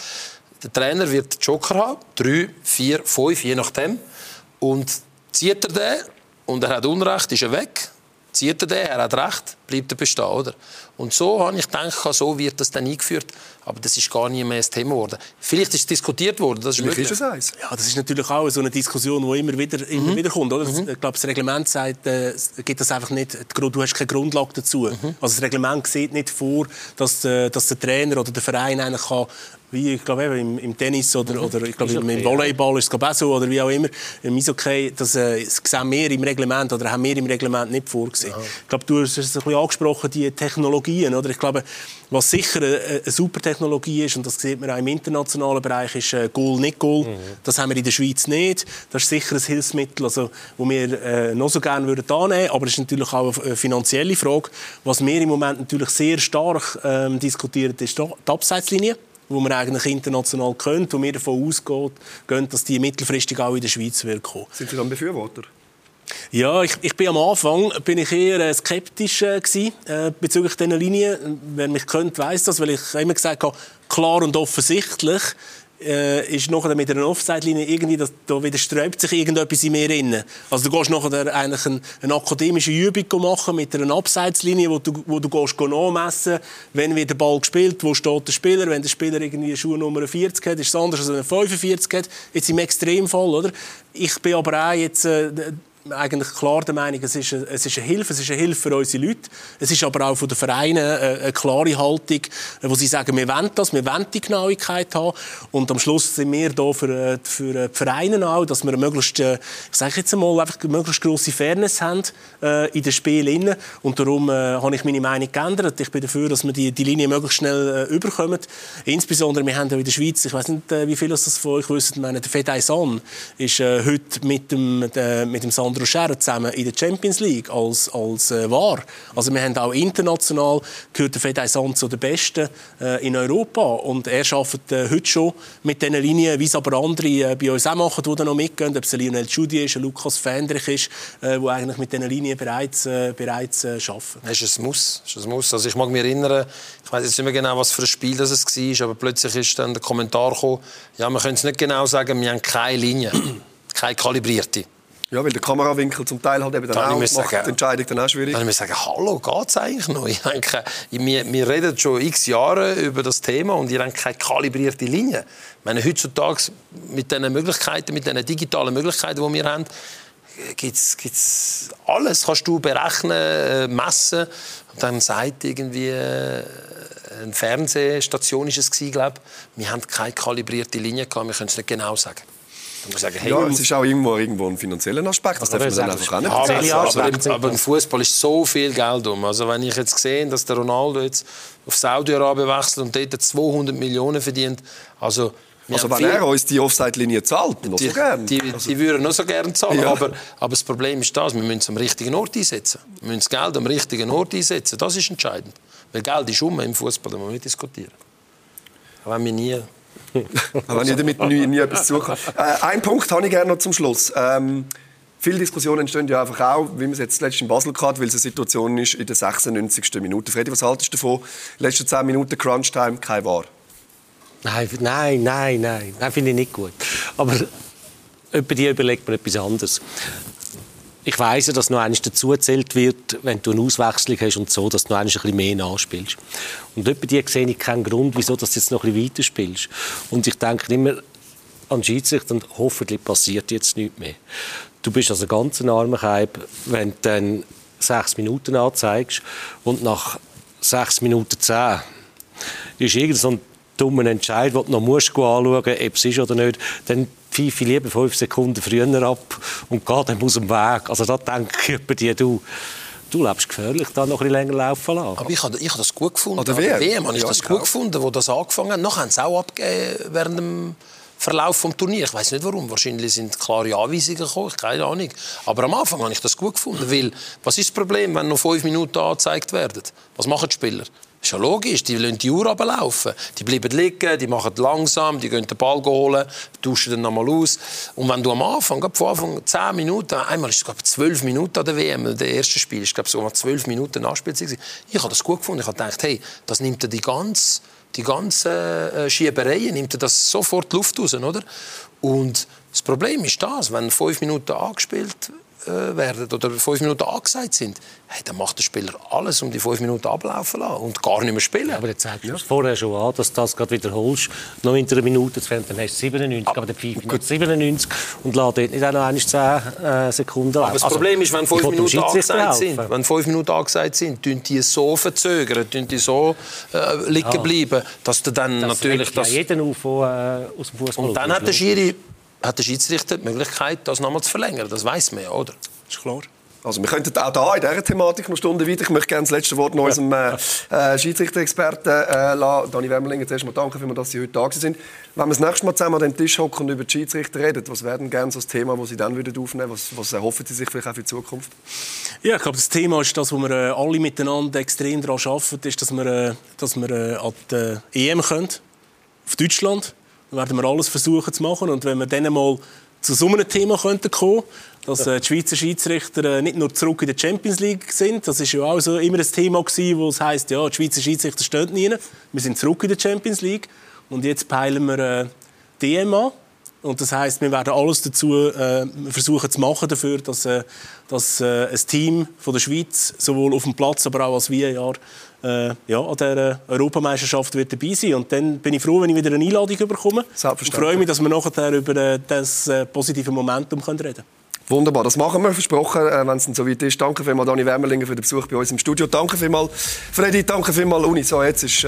der Trainer wird Joker haben, drei, vier, fünf, je nachdem. Und zieht er den und er hat Unrecht, ist er weg, zieht er den, er hat Recht, bleibt er bestehen. Oder? Und so habe ich gedacht, so wird das dann eingeführt. Aber das ist gar nie mehr das Thema geworden. Vielleicht ist es diskutiert worden, das ist möglich. Ist eins. Ja, das ist natürlich auch so eine Diskussion, die immer wieder, immer mhm. wieder kommt. Oder? Mhm. Ich glaube, das Reglement sagt, äh, gibt das einfach nicht, du hast keine Grundlage dazu. Mhm. Also das Reglement sieht nicht vor, dass, äh, dass der Trainer oder der Verein eigentlich kann wie ich glaube im, im Tennis oder, oder ich glaube im, im Volleyball ist es glaube auch so oder wie auch immer im Eishockey, das, äh, das sehen wir im Reglement oder haben wir im Reglement nicht vorgesehen. Ja. Ich glaube, du hast es ein bisschen angesprochen, die Technologien, oder? Ich glaube, was sicher eine, eine super Technologie ist und das sieht man auch im internationalen Bereich, ist äh, Goal nicht Goal. Mhm. Das haben wir in der Schweiz nicht. Das ist sicher ein Hilfsmittel, also, wo wir äh, noch so gerne würden annehmen, aber es ist natürlich auch eine finanzielle Frage. Was wir im Moment natürlich sehr stark ähm, diskutieren, ist die Abseitslinie wo man eigentlich international könnte, wo wir davon ausgehen, dass die mittelfristig auch in der Schweiz wird kommen. Sind Sie dann Befürworter? Ja, ich, ich bin am Anfang bin ich eher äh, skeptisch äh, gewesen, äh, bezüglich dieser Linie. Wer mich kennt, weiß das, weil ich immer gesagt habe, klar und offensichtlich äh, ist nachher mit einer Offside-Linie irgendwie, das, da widerstrebt sich irgendetwas in mir inne. Also du gehst nachher eigentlich eine, eine akademische Übung machen mit einer Abseitslinie, wo du, wo du gehst nachmessen, wenn wird der Ball gespielt, wo steht der Spieler, wenn der Spieler irgendwie eine Schuhnummer 40 hat, ist es anders als wenn er 45 hat. Jetzt im Extremfall, oder? Ich bin aber auch jetzt äh, eigentlich klar der Meinung, es ist, eine, es ist eine Hilfe, es ist eine Hilfe für unsere Leute. Es ist aber auch von den Vereinen eine, eine klare Haltung, wo sie sagen, wir wollen das, wir wollen die Genauigkeit haben. Und am Schluss sind wir da für, für die Vereine auch, dass wir eine möglichst, äh, ich sage jetzt einmal, einfach möglichst grosse Fairness haben äh, in den Spielen. Und darum äh, habe ich meine Meinung geändert. Ich bin dafür, dass wir die, die Linie möglichst schnell äh, überkommen. Insbesondere, wir haben ja in der Schweiz, ich weiß nicht, äh, wie viele das von euch wissen, meine, der Fedai San ist äh, heute mit dem, äh, mit dem San Sandro Scherr zusammen in der Champions League als, als äh, war. Also wir haben auch international gehört der Fedai Sand zu den Besten äh, in Europa und er arbeitet äh, heute schon mit diesen Linien, wie es aber andere äh, bei uns auch machen, die da noch mitgehen, ob es Lionel Judy ist, Lukas Fendrich ist, äh, die eigentlich mit diesen Linien bereits, äh, bereits äh, arbeiten. Das ist ein Muss. Ist ein Muss. Also ich mag mich erinnern, ich weiß jetzt nicht mehr genau, was für ein Spiel das es war, aber plötzlich ist dann der Kommentar gekommen, ja, wir können es nicht genau sagen, wir haben keine Linie, keine kalibrierte. Ja, weil der Kamerawinkel zum Teil halt eben dann, auch macht sagen, die Entscheidung dann auch schwierig. Dann müssen sagen, hallo, geht es eigentlich noch? Ich denke, wir, wir reden schon x Jahre über das Thema und ihr habt keine kalibrierte Linie. Ich meine, heutzutage mit den Möglichkeiten, mit den digitalen Möglichkeiten, die wir haben, gibt es alles. Kannst du berechnen, äh, messen. Und dann sagt irgendwie äh, eine Fernsehstation, ist es glaube wir haben keine kalibrierte Linie gehabt, wir können es nicht genau sagen. Sagen, hey, ja, es ist auch irgendwo, irgendwo ein finanzieller Aspekt. Das darf man dann einfach auch nicht ja, aber, aber, aber im Fußball ist so viel Geld um. Also wenn ich jetzt sehe, dass der Ronaldo jetzt auf Saudi-Arabien wechselt und dort 200 Millionen verdient, also also wenn viel, er uns die Offside-Linie zahlt, die, so gern. Die, also. die würden noch so gerne zahlen, ja. aber, aber das Problem ist das, wir müssen es am richtigen Ort einsetzen. Wir müssen das Geld am richtigen Ort einsetzen, das ist entscheidend. Weil Geld ist um im Fußball, da müssen wir nicht diskutieren. Aber wenn wir nie wenn ich damit nie, nie etwas zukomme. Äh, einen Punkt habe ich gerne noch zum Schluss. Ähm, viele Diskussionen entstehen ja einfach auch, wie man es jetzt letztens in Basel hatte, weil es eine Situation ist in der 96. Minute. Freddy, was haltest du davon? Letzte 10 Minuten Crunch-Time, kein Wahr. Nein, nein, nein, nein. Das finde ich nicht gut. Aber über die überlegt man etwas anderes ich weiss, dass noch eines dazugezählt wird, wenn du eine Auswechslung hast und so, dass du noch ein bisschen mehr nachspielst. Und bei dir sehe ich keinen Grund, wieso du jetzt noch ein bisschen weiter spielst. Und ich denke immer an Schiedsrichter und hoffentlich passiert jetzt nichts mehr. Du bist also ganz ein armer Keib, wenn du dann sechs Minuten anzeigst und nach sechs Minuten zehn ist irgend so dummer Entscheid, den du noch musst anschauen musst, ob es ist oder nicht, dann pfeife lieber fünf Sekunden früher ab und gehe dann aus dem Weg. Also da denke ich bei dir, du, du lebst gefährlich, da noch ein bisschen länger laufen lassen. Aber ich habe, ich habe das gut gefunden. Oder wer? WM habe ich ja, das gut gefunden, wo das angefangen hat. Noch haben sie auch abgegeben während dem Verlauf des Turniers. Ich weiß nicht warum. Wahrscheinlich sind klare Anweisungen gekommen. Keine Ahnung. Aber am Anfang habe ich das gut gefunden. Weil, was ist das Problem, wenn noch fünf Minuten angezeigt werden? Was machen die Spieler? Ist ja logisch, die lassen die Uhr runterlaufen. Die bleiben liegen, die machen langsam, die gehen den Ball holen, tauschen dann nochmal aus. Und wenn du am Anfang, von Anfang 10 Minuten, einmal ist es glaube 12 Minuten an der WM, der erste Spiel, ist glaube so 12 Minuten Nachspielzeit. Ich habe das gut gefunden. Ich habe gedacht, hey, das nimmt die ganze die ganzen äh, Schiebereien, nimmt das sofort Luft raus, oder? Und das Problem ist das, wenn fünf Minuten angespielt werden oder fünf Minuten angesagt sind, hey, dann macht der Spieler alles, um die fünf Minuten ablaufen zu lassen und gar nicht mehr spielen. Aber jetzt zeigst du vorher schon an, dass du das gerade wiederholst. Noch in einer Minute zu dann hast du 97, aber der Pfeife nicht 97 und lässt dort nicht auch noch 10 äh, Sekunden laufen. Aber das also, Problem ist, wenn fünf Minuten angesagt sind, wenn fünf Minuten angesagt sind, tun die so verzögern, tun die so äh, liegen ja. bleiben, dass du dann das natürlich... Das ja jeden auf, äh, aus dem Fußball. Und dann hat der Schiri hat der Schiedsrichter die Möglichkeit, das nochmal zu verlängern. Das weiß man ja, oder? Das ist klar. Also wir könnten auch da in dieser Thematik noch Stunden weiter. Ich möchte gerne das letzte Wort noch unserem äh, äh, Schiedsrichter-Experten äh, lassen. Dani Wemmerlinger, zuerst mal danke, für dass Sie heute da sind. Wenn wir das nächste Mal zusammen an den Tisch hocken und über die Schiedsrichter reden, was wäre denn gerne so das Thema, das Sie dann würden aufnehmen würden? Was, was erhoffen Sie sich vielleicht auch für die Zukunft? Ja, ich glaube, das Thema ist das, wo wir äh, alle miteinander extrem daran arbeiten, ist, dass wir, äh, dass wir äh, an die EM können, auf Deutschland. Werden wir alles versuchen zu machen. Und wenn wir dann mal zu so einem Thema könnten kommen dass äh, die Schweizer Schiedsrichter äh, nicht nur zurück in der Champions League sind. Das ist ja auch so immer ein Thema gewesen, wo es heißt, ja, die Schweizer Schiedsrichter stehen nie. Wir sind zurück in der Champions League und jetzt peilen wir äh, DM an. Und das heißt, wir werden alles dazu äh, versuchen zu machen dafür, dass, äh, dass äh, ein Team von der Schweiz sowohl auf dem Platz, aber auch als VAR äh, ja, an der Europameisterschaft wird dabei sein. Und dann bin ich froh, wenn ich wieder eine Einladung bekomme. Und freue mich, dass wir nachher über äh, das äh, positive Momentum können reden können. Wunderbar, das machen wir, versprochen, äh, wenn es dann soweit ist. Danke vielmals, Dani Wärmerlinger, für den Besuch bei uns im Studio. Danke vielmals, Freddy, danke vielmals, Uni. So, jetzt ist,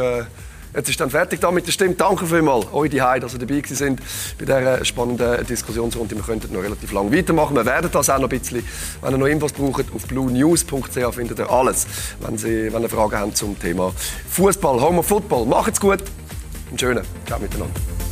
jetzt ist dann fertig da mit der Stimme. Danke vielmals, euch die dass ihr dabei sind bei dieser spannenden Diskussionsrunde. Wir könnten noch relativ lang weitermachen. Wir werden das auch noch ein bisschen. Wenn ihr noch Infos braucht, auf bluenews.ch findet ihr alles, wenn, Sie, wenn ihr Fragen habt zum Thema Fußball, Home of Football. Macht's gut, einen schönen Ciao miteinander.